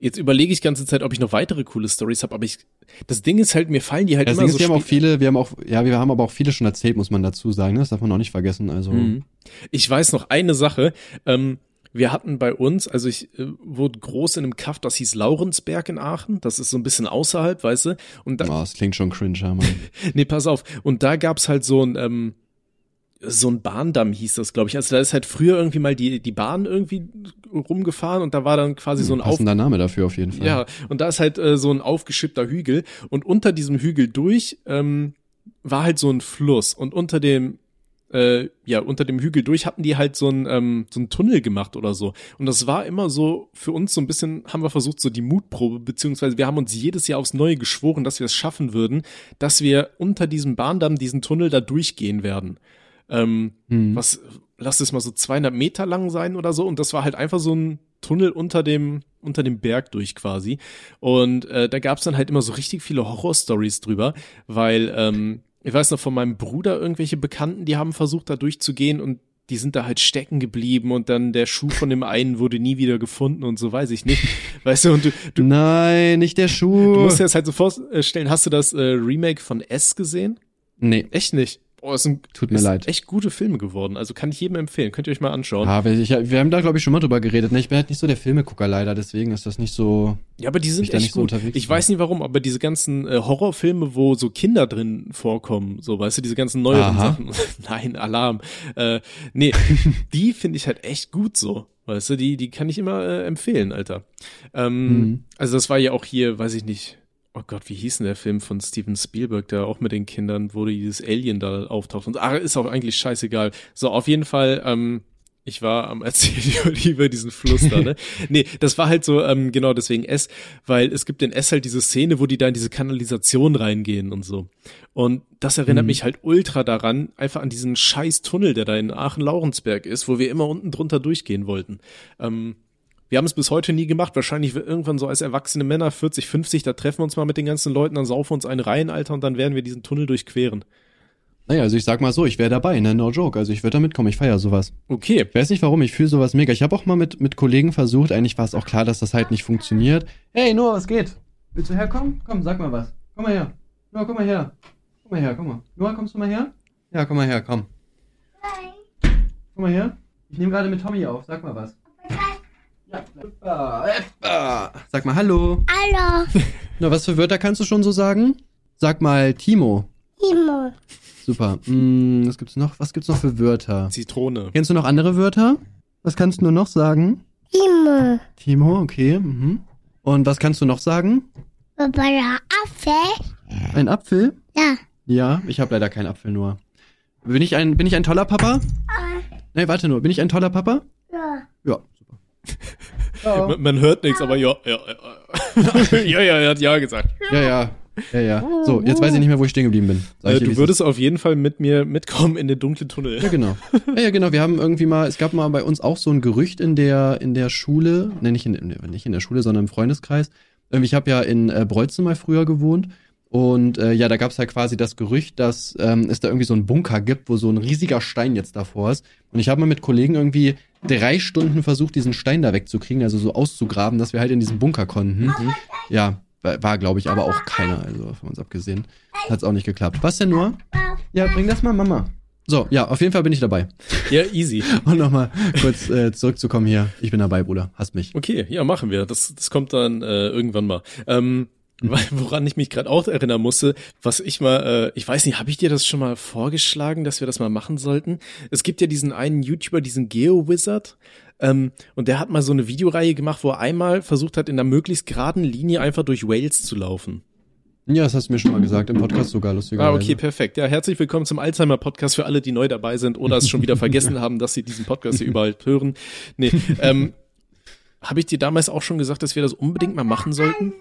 Jetzt überlege ich ganze Zeit, ob ich noch weitere coole Stories habe, aber ich, das Ding ist halt, mir fallen die halt Das immer Ding so ist, wir haben auch viele, wir haben auch, ja, wir haben aber auch viele schon erzählt, muss man dazu sagen. ne? Das darf man auch nicht vergessen. Also, Mhm. Ich weiß noch eine Sache. Ähm, wir hatten bei uns, also ich äh, wurde groß in einem Kaff, das hieß Laurensberg in Aachen. Das ist so ein bisschen außerhalb, weißt du? Und da, oh, das klingt schon cringe, ja, Mann. nee, pass auf. Und da gab's halt so ein, ähm, so ein Bahndamm hieß das, glaube ich. Also da ist halt früher irgendwie mal die, die Bahn irgendwie rumgefahren und da war dann quasi so ein Auf Passender Name dafür auf jeden Fall. Ja, und da ist halt äh, so ein aufgeschippter Hügel und unter diesem Hügel durch ähm, war halt so ein Fluss und unter dem äh, ja unter dem Hügel durch hatten die halt so ein ähm, so ein Tunnel gemacht oder so und das war immer so für uns so ein bisschen haben wir versucht so die Mutprobe beziehungsweise wir haben uns jedes Jahr aufs Neue geschworen, dass wir es schaffen würden, dass wir unter diesem Bahndamm diesen Tunnel da durchgehen werden. Ähm, Hm. was, lass es mal so 200 Meter lang sein oder so. Und das war halt einfach so ein Tunnel unter dem unter dem Berg durch quasi. Und äh, da gab's dann halt immer so richtig viele Horror-Stories drüber, weil ähm, ich weiß noch von meinem Bruder irgendwelche Bekannten, die haben versucht, da durchzugehen und die sind da halt stecken geblieben und dann der Schuh von dem einen wurde nie wieder gefunden und so weiß ich nicht. Weißt du, und du, du Nein, nicht der Schuh. Du musst dir das halt so vorstellen, hast du das äh, Remake von S gesehen? Nee. Echt nicht? Oh, es sind, Tut mir es leid. Sind echt gute Filme geworden. Also kann ich jedem empfehlen. Könnt ihr euch mal anschauen. Wir, ich, wir haben da, glaube ich, schon mal drüber geredet. Ne? Ich bin halt nicht so der Filmegucker leider, deswegen ist das nicht so. Ja, aber die sind echt nicht so gut. unterwegs ich bin. weiß nicht warum, aber diese ganzen äh, Horrorfilme, wo so Kinder drin vorkommen, so weißt du, diese ganzen neueren Aha. Sachen. Nein, Alarm. Äh, nee, die finde ich halt echt gut so. Weißt du, die, die kann ich immer äh, empfehlen, Alter. Ähm, Mhm. Also das war ja auch hier, weiß ich nicht. Oh Gott, wie hieß denn der Film von Steven Spielberg, der auch mit den Kindern, wo dieses Alien da auftaucht und ah, ist auch eigentlich scheißegal. So, auf jeden Fall, ähm, ich war am erzählen über diesen Fluss da, ne? nee, das war halt so, ähm, genau deswegen S, weil es gibt in S halt diese Szene, wo die da in diese Kanalisation reingehen und so. Und das erinnert Mhm. mich halt ultra daran, einfach an diesen scheiß Tunnel, der da in Aachen-Laurensberg ist, wo wir immer unten drunter durchgehen wollten. Ähm, wir haben es bis heute nie gemacht. Wahrscheinlich wird irgendwann so als erwachsene Männer 40, 50, da treffen wir uns mal mit den ganzen Leuten, dann saufen wir uns einen rein, Alter, und dann werden wir diesen Tunnel durchqueren. Naja, also ich sag mal so, ich wäre dabei, ne? No joke. Also ich würde da mitkommen, ich feier sowas. Okay. Ich weiß nicht warum, ich fühle sowas mega. Ich habe auch mal mit, mit Kollegen versucht, eigentlich war es auch klar, dass das halt nicht funktioniert. Hey Noah, was geht? Willst du herkommen? Komm, sag mal was. Komm mal her. Noah, komm mal her. Komm mal her, komm mal. Noah, kommst du mal her? Ja, komm mal her, komm. Komm mal her. Ich nehme gerade mit Tommy auf, sag mal was. Ja. Sag mal Hallo. Hallo, Na, was für Wörter kannst du schon so sagen? Sag mal Timo. Timo. Super. Hm, was gibt's noch? Was gibt's noch für Wörter? Zitrone. Kennst du noch andere Wörter? Was kannst du nur noch sagen? Timo. Timo, okay. Mhm. Und was kannst du noch sagen? Papa, der Apfel? Ein Apfel? Ja. Ja, ich habe leider keinen Apfel nur. Bin ich ein, bin ich ein toller Papa? Nee, warte nur. Bin ich ein toller Papa? Ja. Ja. Ja, Man, man hört nichts, aber ja, ja, ja. ja, ja, er hat ja gesagt. ja, ja. Ja, ja. So, jetzt weiß ich nicht mehr, wo ich stehen geblieben bin. Äh, du es würdest auf jeden Fall mit mir mitkommen in den dunklen Tunnel. Ja, genau. Ja, ja, genau. Wir haben irgendwie mal, es gab mal bei uns auch so ein Gerücht in der, in der Schule, ne, nicht in, nicht in der Schule, sondern im Freundeskreis. Ähm, Ich habe ja in äh, Breuzen mal früher gewohnt. Und äh, ja, da gab es halt quasi das Gerücht, dass ähm, es da irgendwie so einen Bunker gibt, wo so ein riesiger Stein jetzt davor ist. Und ich habe mal mit Kollegen irgendwie drei Stunden versucht, diesen Stein da wegzukriegen, also so auszugraben, dass wir halt in diesen Bunker konnten. Ja, war, war glaube ich, aber auch keiner, also von uns abgesehen. Hat's auch nicht geklappt. Was denn nur? Ja, bring das mal, Mama. So, ja, auf jeden Fall bin ich dabei. Ja, easy. Und nochmal kurz äh, zurückzukommen hier. Ich bin dabei, Bruder. Hasst mich. Okay, ja, machen wir. Das, das kommt dann äh, irgendwann mal. Ähm, woran ich mich gerade auch erinnern musste, was ich mal, äh, ich weiß nicht, habe ich dir das schon mal vorgeschlagen, dass wir das mal machen sollten? Es gibt ja diesen einen YouTuber, diesen GeoWizard, ähm, und der hat mal so eine Videoreihe gemacht, wo er einmal versucht hat, in einer möglichst geraden Linie einfach durch Wales zu laufen. Ja, das hast du mir schon mal gesagt, im Podcast sogar, lustigerweise. Ah, okay, perfekt. Ja, herzlich willkommen zum Alzheimer-Podcast für alle, die neu dabei sind oder es schon wieder vergessen haben, dass sie diesen Podcast hier überall hören. Nee, ähm, habe ich dir damals auch schon gesagt, dass wir das unbedingt mal machen sollten?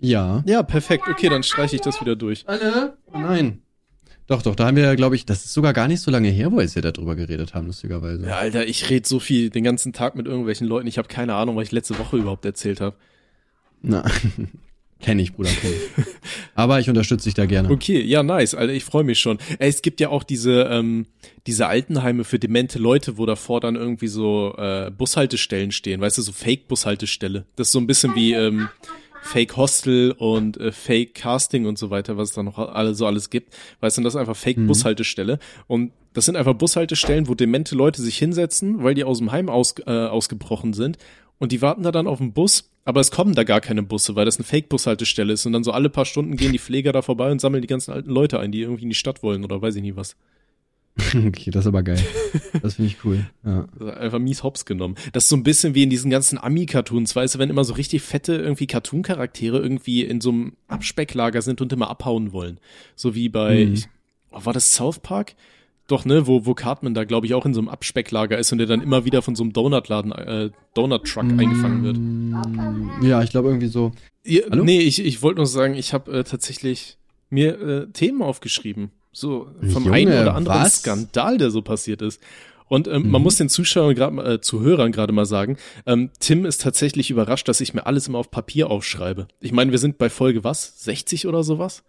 Ja. Ja, perfekt. Okay, dann streiche ich das wieder durch. Alle? Oh nein. Doch, doch, da haben wir, glaube ich, das ist sogar gar nicht so lange her, wo wir jetzt hier darüber geredet haben, lustigerweise. Ja, Alter, ich rede so viel den ganzen Tag mit irgendwelchen Leuten. Ich habe keine Ahnung, was ich letzte Woche überhaupt erzählt habe. Na, kenn ich, Bruder, kenn ich. Aber ich unterstütze dich da gerne. Okay, ja, nice, Alter, ich freue mich schon. Ey, es gibt ja auch diese, ähm, diese Altenheime für demente Leute, wo davor dann irgendwie so äh, Bushaltestellen stehen, weißt du, so Fake-Bushaltestelle. Das ist so ein bisschen wie ähm, Fake Hostel und äh, Fake Casting und so weiter, was es da noch alle so alles gibt. Weißt du, das ist einfach Fake Bushaltestelle. Und das sind einfach Bushaltestellen, wo demente Leute sich hinsetzen, weil die aus dem Heim aus, äh, ausgebrochen sind. Und die warten da dann auf den Bus, aber es kommen da gar keine Busse, weil das eine Fake-Bushaltestelle ist. Und dann so alle paar Stunden gehen die Pfleger da vorbei und sammeln die ganzen alten Leute ein, die irgendwie in die Stadt wollen oder weiß ich nie was. Okay, das ist aber geil. Das finde ich cool. Ja. Einfach mies hops genommen. Das ist so ein bisschen wie in diesen ganzen Ami-Cartoons, weißt du, wenn immer so richtig fette irgendwie Cartoon-Charaktere irgendwie in so einem Abspecklager sind und immer abhauen wollen. So wie bei, Mhm. oh, war das South Park? Doch, ne, wo, wo Cartman da, glaube ich, auch in so einem Abspecklager ist und der dann immer wieder von so einem Donutladen, äh, Donut-Truck eingefangen wird. Ja, ich glaube irgendwie so. Ja, Hallo? nee, ich, ich wollte nur sagen, ich habe äh, tatsächlich mir äh, Themen aufgeschrieben. So vom Junge, einen oder anderen was? Skandal, der so passiert ist. Und ähm, man muss den Zuschauern gerade äh, Zuhörern gerade mal sagen, ähm, Tim ist tatsächlich überrascht, dass ich mir alles immer auf Papier aufschreibe. Ich meine, wir sind bei Folge was? 60 oder sowas?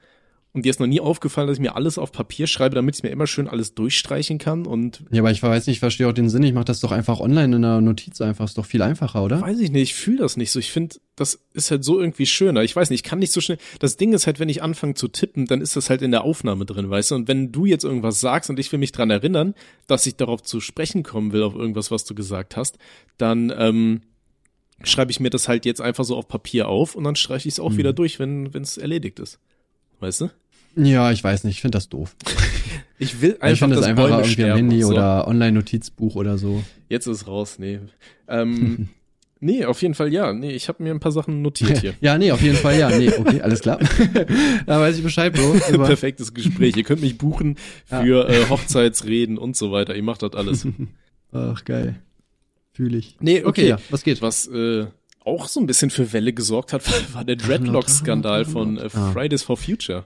Und dir ist noch nie aufgefallen, dass ich mir alles auf Papier schreibe, damit ich mir immer schön alles durchstreichen kann und Ja, aber ich weiß nicht, ich verstehe auch den Sinn. Ich mache das doch einfach online in einer Notiz einfach. Ist doch viel einfacher, oder? weiß ich nicht, ich fühle das nicht so. Ich finde, das ist halt so irgendwie schöner. Ich weiß nicht, ich kann nicht so schnell. Das Ding ist halt, wenn ich anfange zu tippen, dann ist das halt in der Aufnahme drin, weißt du? Und wenn du jetzt irgendwas sagst und ich will mich dran erinnern, dass ich darauf zu sprechen kommen will, auf irgendwas, was du gesagt hast, dann ähm, schreibe ich mir das halt jetzt einfach so auf Papier auf und dann streiche ich es auch wieder durch, wenn es erledigt ist. Weißt du? Ja, ich weiß nicht. Ich finde das doof. Ich will ich einfach, finde das dass einfacher Bäume irgendwie am. Handy So, oder Online-Notizbuch oder so. Jetzt ist raus, nee. Ähm, nee, auf jeden Fall ja. Nee, ich habe mir ein paar Sachen notiert hier. ja, nee, auf jeden Fall ja. Nee, okay, alles klar. da weiß ich Bescheid, Bro. Super. Perfektes Gespräch. Ihr könnt mich buchen für äh, Hochzeitsreden und so weiter. Ihr macht das alles. Ach, geil. Fühle ich. Nee, okay. ja, was geht? Was äh, auch so ein bisschen für Welle gesorgt hat, war der Dreadlock-Skandal von äh, Ah. Fridays for Future.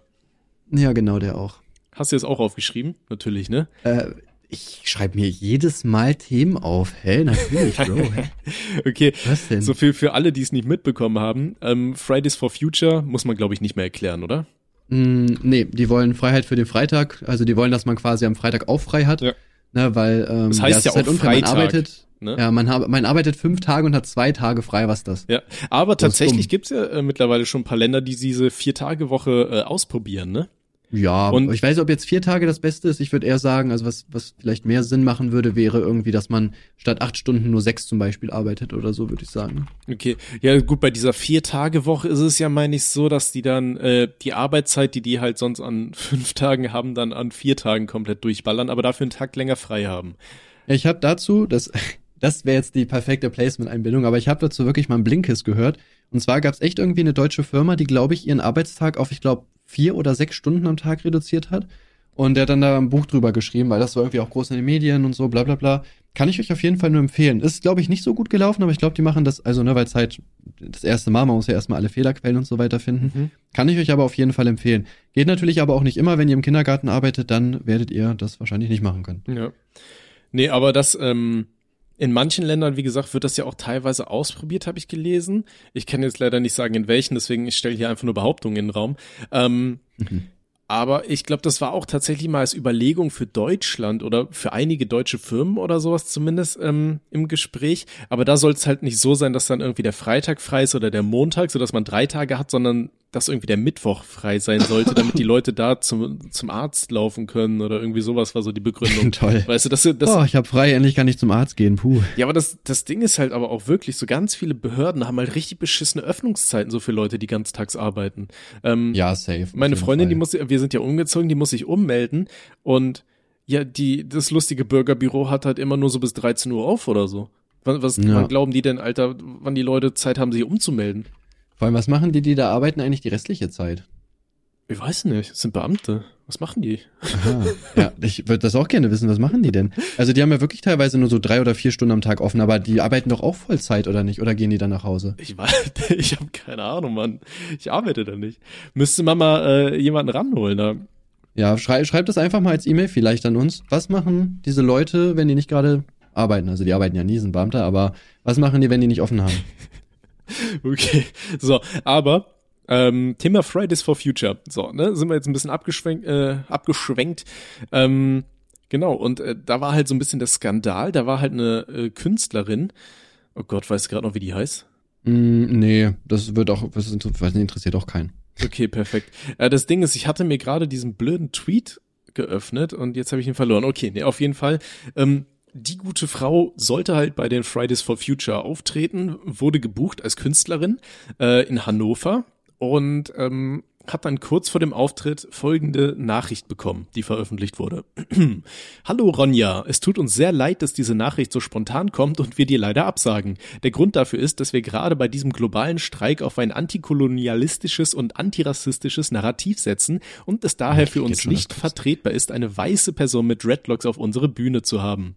Ja, genau, der auch. Hast du jetzt auch aufgeschrieben? Natürlich, ne? Äh, ich schreibe mir jedes Mal Themen auf. Hä? Natürlich, Bro. Hä? Okay. Was denn? So viel für alle, die es nicht mitbekommen haben. Ähm, Fridays for Future muss man, glaube ich, nicht mehr erklären, oder? Mm, nee, die wollen Freiheit für den Freitag. Also die wollen, dass man quasi am Freitag auch frei hat. Ja. Ne, weil ähm, Das heißt ja ist halt auch unfair. Freitag, arbeitet, ne? ja, man, hab, man arbeitet fünf Tage und hat zwei Tage frei. Was das? Ja. Aber Das tatsächlich gibt's ja äh, mittlerweile schon ein paar Länder, die diese Vier-Tage-Woche äh, ausprobieren, ne? Ja, Und- ich weiß, ob jetzt vier Tage das Beste ist. Ich würde eher sagen, also was, was vielleicht mehr Sinn machen würde, wäre irgendwie, dass man statt acht Stunden nur sechs zum Beispiel arbeitet oder so, würde ich sagen. Okay, ja gut, bei dieser Vier-Tage-Woche ist es ja, meine ich, so, dass die dann äh, die Arbeitszeit, die die halt sonst an fünf Tagen haben, dann an vier Tagen komplett durchballern, aber dafür einen Tag länger frei haben. Ich habe dazu, das, das wäre jetzt die perfekte Placement-Einbindung, aber ich habe dazu wirklich mal einen Blinkist gehört. Und zwar gab es echt irgendwie eine deutsche Firma, die, glaube ich, ihren Arbeitstag auf, ich glaube, vier oder sechs Stunden am Tag reduziert hat. Und der hat dann da ein Buch drüber geschrieben, weil das war irgendwie auch groß in den Medien und so, bla bla bla. Kann ich euch auf jeden Fall nur empfehlen. Ist, glaube ich, nicht so gut gelaufen, aber ich glaube, die machen das, also, ne, weil es halt das erste Mal, man muss ja erstmal alle Fehlerquellen und so weiter finden. Mhm. Kann ich euch aber auf jeden Fall empfehlen. Geht natürlich aber auch nicht immer, wenn ihr im Kindergarten arbeitet, dann werdet ihr das wahrscheinlich nicht machen können. Ja. Nee, aber das, ähm, in manchen Ländern, wie gesagt, wird das ja auch teilweise ausprobiert, habe ich gelesen. Ich kann jetzt leider nicht sagen, in welchen, deswegen ich stelle hier einfach nur Behauptungen in den Raum. Ähm, Aber ich glaube, das war auch tatsächlich mal als Überlegung für Deutschland oder für einige deutsche Firmen oder sowas zumindest ähm, im Gespräch. Aber da soll es halt nicht so sein, dass dann irgendwie der Freitag frei ist oder der Montag, so dass man drei Tage hat, sondern dass irgendwie der Mittwoch frei sein sollte, damit die Leute da zum, zum Arzt laufen können oder irgendwie sowas war so die Begründung. Toll. Weißt du, das, das, oh, ich habe frei, endlich kann ich zum Arzt gehen. Puh. ja, aber das, das Ding ist halt aber auch wirklich, so ganz viele Behörden haben halt richtig beschissene Öffnungszeiten, so für Leute, die ganztags arbeiten. Ähm, Ja, safe. meine Freundin, Fall. die muss, wir sind ja umgezogen, die muss sich ummelden und ja, die, das lustige Bürgerbüro hat halt immer nur so bis 13 Uhr auf oder so. Was, was Ja. wann glauben die denn, Alter, wann die Leute Zeit haben, sich umzumelden? Vor allem, was machen die, die da arbeiten, eigentlich die restliche Zeit? Ich weiß nicht, das sind Beamte. Was machen die? Aha. ja, ich würde das auch gerne wissen. Was machen die denn? Also, die haben ja wirklich teilweise nur so drei oder vier Stunden am Tag offen, aber die arbeiten doch auch Vollzeit, oder nicht? Oder gehen die dann nach Hause? Ich weiß, ich habe keine Ahnung, Mann. Ich arbeite da nicht. Müsste man mal äh, jemanden ranholen. Da. Ja, schrei schreibt das einfach mal als E-Mail vielleicht an uns. Was machen diese Leute, wenn die nicht gerade arbeiten? Also, die arbeiten ja nie, sind Beamte, aber was machen die, wenn die nicht offen haben? Okay, so, aber ähm, Thema Fridays for Future. So, ne, sind wir jetzt ein bisschen abgeschwenkt, äh, abgeschwenkt. Ähm, genau, und äh, da war halt so ein bisschen der Skandal. Da war halt eine äh, Künstlerin. Oh Gott, weißt du gerade noch, wie die heißt? Mm, nee, das wird auch, das interessiert auch keinen. Okay, perfekt. Äh, das Ding ist, ich hatte mir gerade diesen blöden Tweet geöffnet und jetzt habe ich ihn verloren. Okay, nee, auf jeden Fall. Ähm, die gute Frau sollte halt bei den Fridays for Future auftreten, wurde gebucht als Künstlerin äh, in Hannover. Und ähm, hat dann kurz vor dem Auftritt folgende Nachricht bekommen, die veröffentlicht wurde. Hallo Ronja, es tut uns sehr leid, dass diese Nachricht so spontan kommt und wir dir leider absagen. Der Grund dafür ist, dass wir gerade bei diesem globalen Streik auf ein antikolonialistisches und antirassistisches Narrativ setzen und es daher für uns nicht vertretbar ist, eine weiße Person mit Dreadlocks auf unsere Bühne zu haben,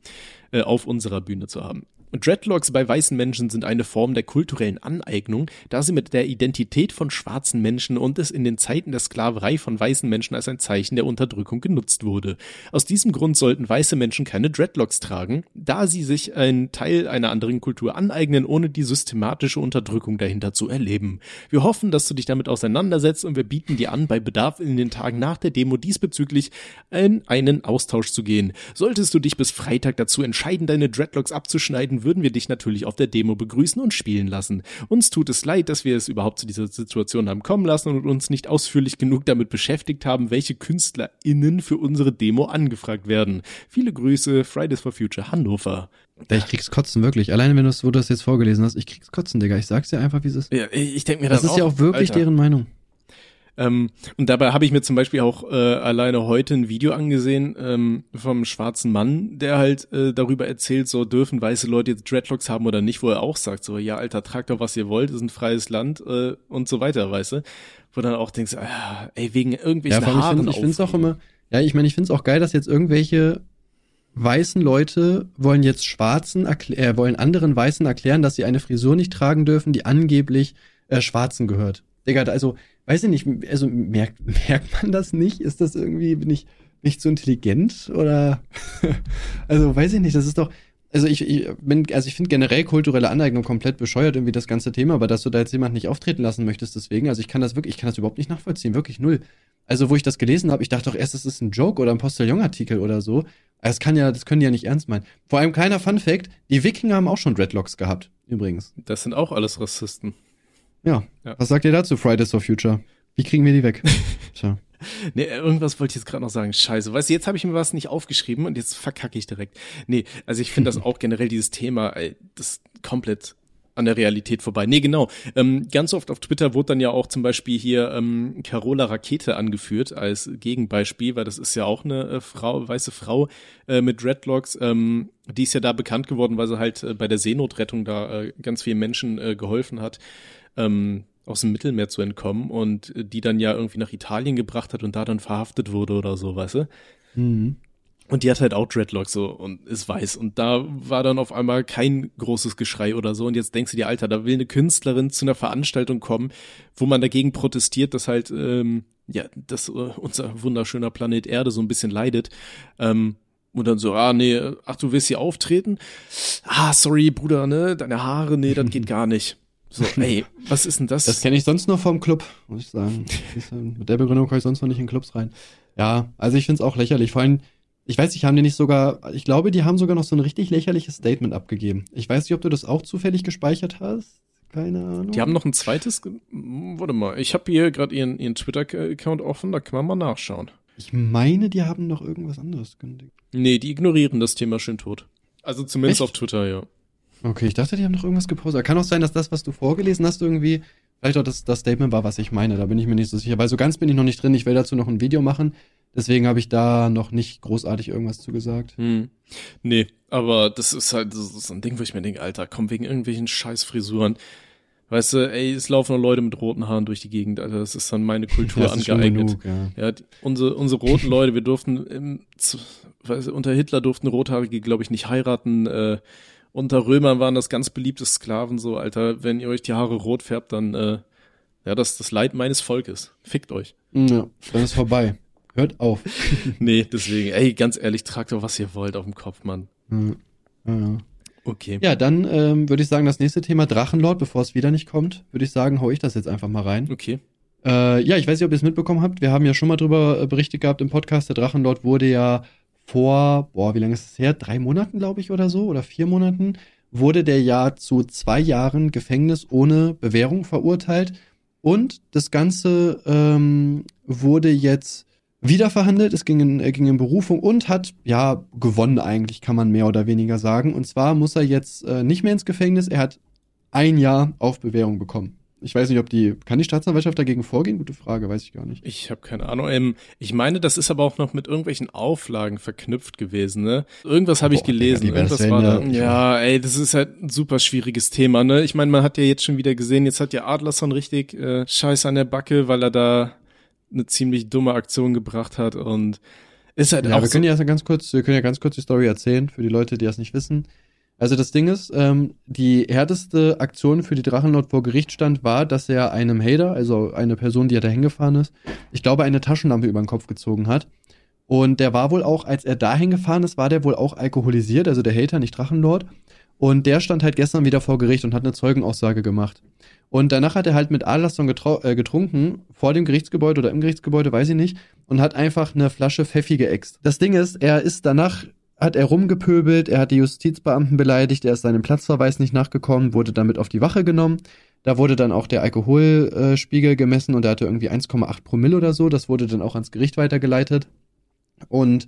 äh, auf unserer Bühne zu haben. Dreadlocks bei weißen Menschen sind eine Form der kulturellen Aneignung, da sie mit der Identität von schwarzen Menschen und es in den Zeiten der Sklaverei von weißen Menschen als ein Zeichen der Unterdrückung genutzt wurde. Aus diesem Grund sollten weiße Menschen keine Dreadlocks tragen, da sie sich einen Teil einer anderen Kultur aneignen, ohne die systematische Unterdrückung dahinter zu erleben. Wir hoffen, dass du dich damit auseinandersetzt und wir bieten dir an, bei Bedarf in den Tagen nach der Demo diesbezüglich in einen Austausch zu gehen. Solltest du dich bis Freitag dazu entscheiden, deine Dreadlocks abzuschneiden, würden wir dich natürlich auf der Demo begrüßen und spielen lassen. Uns tut es leid, dass wir es überhaupt zu dieser Situation haben kommen lassen und uns nicht ausführlich genug damit beschäftigt haben, welche KünstlerInnen für unsere Demo angefragt werden. Viele Grüße, Fridays for Future Hannover. Ich krieg's kotzen, wirklich. Alleine wenn du wo du das jetzt vorgelesen hast, ich krieg's kotzen, Digga. Ich sag's dir einfach, wie es ist. Ja, ich denke mir Das ist ja auch wirklich Alter. deren Meinung. Ähm, und dabei habe ich mir zum Beispiel auch äh, alleine heute ein Video angesehen ähm, vom schwarzen Mann, der halt äh, darüber erzählt, so dürfen weiße Leute jetzt Dreadlocks haben oder nicht, wo er auch sagt, so ja, Alter, tragt doch was ihr wollt, ist ein freies Land äh, und so weiter, weißt du? Wo dann auch denkst, ah, ey, wegen irgendwelchen Ja, allem, ich Haaren finde find's auch immer, ja, ich meine, ich find's auch geil, dass jetzt irgendwelche weißen Leute wollen jetzt Schwarzen, äh, wollen anderen Weißen erklären, dass sie eine Frisur nicht tragen dürfen, die angeblich äh, Schwarzen gehört. Digga, also, weiß ich nicht, also merkt, merkt man das nicht? Ist das irgendwie, bin ich nicht so intelligent oder, also, weiß ich nicht, das ist doch, also ich, ich bin, also ich finde generell kulturelle Aneignung komplett bescheuert, irgendwie das ganze Thema, aber dass du da jetzt jemanden nicht auftreten lassen möchtest, deswegen, also ich kann das wirklich, ich kann das überhaupt nicht nachvollziehen, wirklich null. Also, wo ich das gelesen habe, ich dachte doch erst, das ist ein Joke oder ein Postillon-Artikel oder so. Das kann ja, das können die ja nicht ernst meinen. Vor allem kleiner Fun Fact, die Wikinger haben auch schon Dreadlocks gehabt, übrigens. Das sind auch alles Rassisten. Ja. Ja. Was sagt ihr dazu, Fridays for Future? Wie kriegen wir die weg? Tja. Nee, irgendwas wollte ich jetzt gerade noch sagen. Scheiße. Weißt du, jetzt habe ich mir was nicht aufgeschrieben und jetzt verkacke ich direkt. Nee, also ich finde das auch generell dieses Thema, ey, das ist komplett an der Realität vorbei. Nee, genau. Ähm, ganz oft auf Twitter wurde dann ja auch zum Beispiel hier ähm, Carola Rakete angeführt als Gegenbeispiel, weil das ist ja auch eine äh, Frau, weiße Frau äh, mit Dreadlocks. Ähm, die ist ja da bekannt geworden, weil sie halt äh, bei der Seenotrettung da äh, ganz vielen Menschen äh, geholfen hat. Ähm, aus dem Mittelmeer zu entkommen und die dann ja irgendwie nach Italien gebracht hat und da dann verhaftet wurde oder so, weißt du? Mhm. Und die hat halt auch Dreadlocks so und ist weiß. Und da war dann auf einmal kein großes Geschrei oder so. Und jetzt denkst du dir, Alter, da will eine Künstlerin zu einer Veranstaltung kommen, wo man dagegen protestiert, dass halt, ähm, ja, dass äh, unser wunderschöner Planet Erde so ein bisschen leidet. Ähm, und dann so, ah, nee, ach, du willst hier auftreten? Ah, sorry, Bruder, ne, deine Haare, nee, das geht gar nicht. So, ey, was ist denn das? Das kenne ich sonst nur vom Club, muss ich sagen. Mit der Begründung komme ich sonst noch nicht in Clubs rein. Ja, also ich finde es auch lächerlich. Vor allem, ich weiß nicht, haben die nicht sogar, ich glaube, die haben sogar noch so ein richtig lächerliches Statement abgegeben. Ich weiß nicht, ob du das auch zufällig gespeichert hast. Keine Ahnung. Die haben noch ein zweites. ge- Hm, Warte mal, ich habe hier gerade ihren, ihren Twitter-Account offen, da kann man mal nachschauen. Ich meine, die haben noch irgendwas anderes gekündigt. Nee, die ignorieren das Thema schön tot. Also zumindest Echt? auf Twitter, ja. Okay, ich dachte, die haben noch irgendwas gepostet. Kann auch sein, dass das, was du vorgelesen hast, irgendwie vielleicht auch das, das Statement war, was ich meine. Da bin ich mir nicht so sicher, weil so ganz bin ich noch nicht drin. Ich will dazu noch ein Video machen. Deswegen habe ich da noch nicht großartig irgendwas zu gesagt. Hm. Nee, aber das ist halt das ist so ein Ding, wo ich mir denke, Alter, komm wegen irgendwelchen scheiß Frisuren. Weißt du, ey, es laufen noch Leute mit roten Haaren durch die Gegend, Alter, das ist dann meine Kultur Das ist angeeignet. genug, ja. Ja, die, unsere, unsere roten Leute, wir durften im, weißt du, unter Hitler durften Rothaarige, glaube ich, nicht heiraten. Äh, unter Römern waren das ganz beliebte Sklaven so, Alter. Wenn ihr euch die Haare rot färbt, dann äh, ja, das ist das Leid meines Volkes. Fickt euch. Ja, dann ist vorbei. Hört auf. Nee, deswegen, ey, ganz ehrlich, tragt doch, was ihr wollt auf dem Kopf, Mann. Ja, ja. Okay. ja dann ähm, würde ich sagen, das nächste Thema Drachenlord, bevor es wieder nicht kommt, würde ich sagen, hau ich das jetzt einfach mal rein. Okay. Äh, ja, ich weiß nicht, ob ihr es mitbekommen habt. Wir haben ja schon mal drüber äh, berichtet gehabt im Podcast. Der Drachenlord wurde ja vor, boah, wie lange ist es her? Drei Monaten, glaube ich, oder so, oder vier Monaten, wurde der ja zu zwei Jahren Gefängnis ohne Bewährung verurteilt. Und das Ganze ähm, wurde jetzt wieder verhandelt. Es ging in, äh, ging in Berufung und hat ja gewonnen eigentlich, kann man mehr oder weniger sagen. Und zwar muss er jetzt äh, nicht mehr ins Gefängnis. Er hat ein Jahr auf Bewährung bekommen. Ich weiß nicht, ob die, kann die Staatsanwaltschaft dagegen vorgehen? Gute Frage, weiß ich gar nicht. Ich habe keine Ahnung. Ähm, ich meine, das ist aber auch noch mit irgendwelchen Auflagen verknüpft gewesen, ne? Irgendwas habe ich gelesen. Wär das war da. ja? Ja, ey, das ist halt ein super schwieriges Thema, ne? Ich meine, man hat ja jetzt schon wieder gesehen, jetzt hat ja Adlerson richtig äh, Scheiß an der Backe, weil er da eine ziemlich dumme Aktion gebracht hat und ist halt Ja, auch wir so, können ja ganz kurz, wir können ja ganz kurz die Story erzählen für die Leute, die das nicht wissen. Also das Ding ist, ähm, die härteste Aktion für die Drachenlord vor Gericht stand, war, dass er einem Hater, also eine Person, die da hingefahren ist, ich glaube, eine Taschenlampe über den Kopf gezogen hat. Und der war wohl auch, als er dahin gefahren ist, war der wohl auch alkoholisiert, also der Hater, nicht Drachenlord. Und der stand halt gestern wieder vor Gericht und hat eine Zeugenaussage gemacht. Und danach hat er halt mit Adlerson äh, getrunken, vor dem Gerichtsgebäude oder im Gerichtsgebäude, weiß ich nicht, und hat einfach eine Flasche Pfeffi geäxt. Das Ding ist, er ist danach, hat er rumgepöbelt, er hat die Justizbeamten beleidigt, er ist seinem Platzverweis nicht nachgekommen, wurde damit auf die Wache genommen. Da wurde dann auch der Alkoholspiegel gemessen und er hatte irgendwie 1,8 Promille oder so. Das wurde dann auch ans Gericht weitergeleitet. Und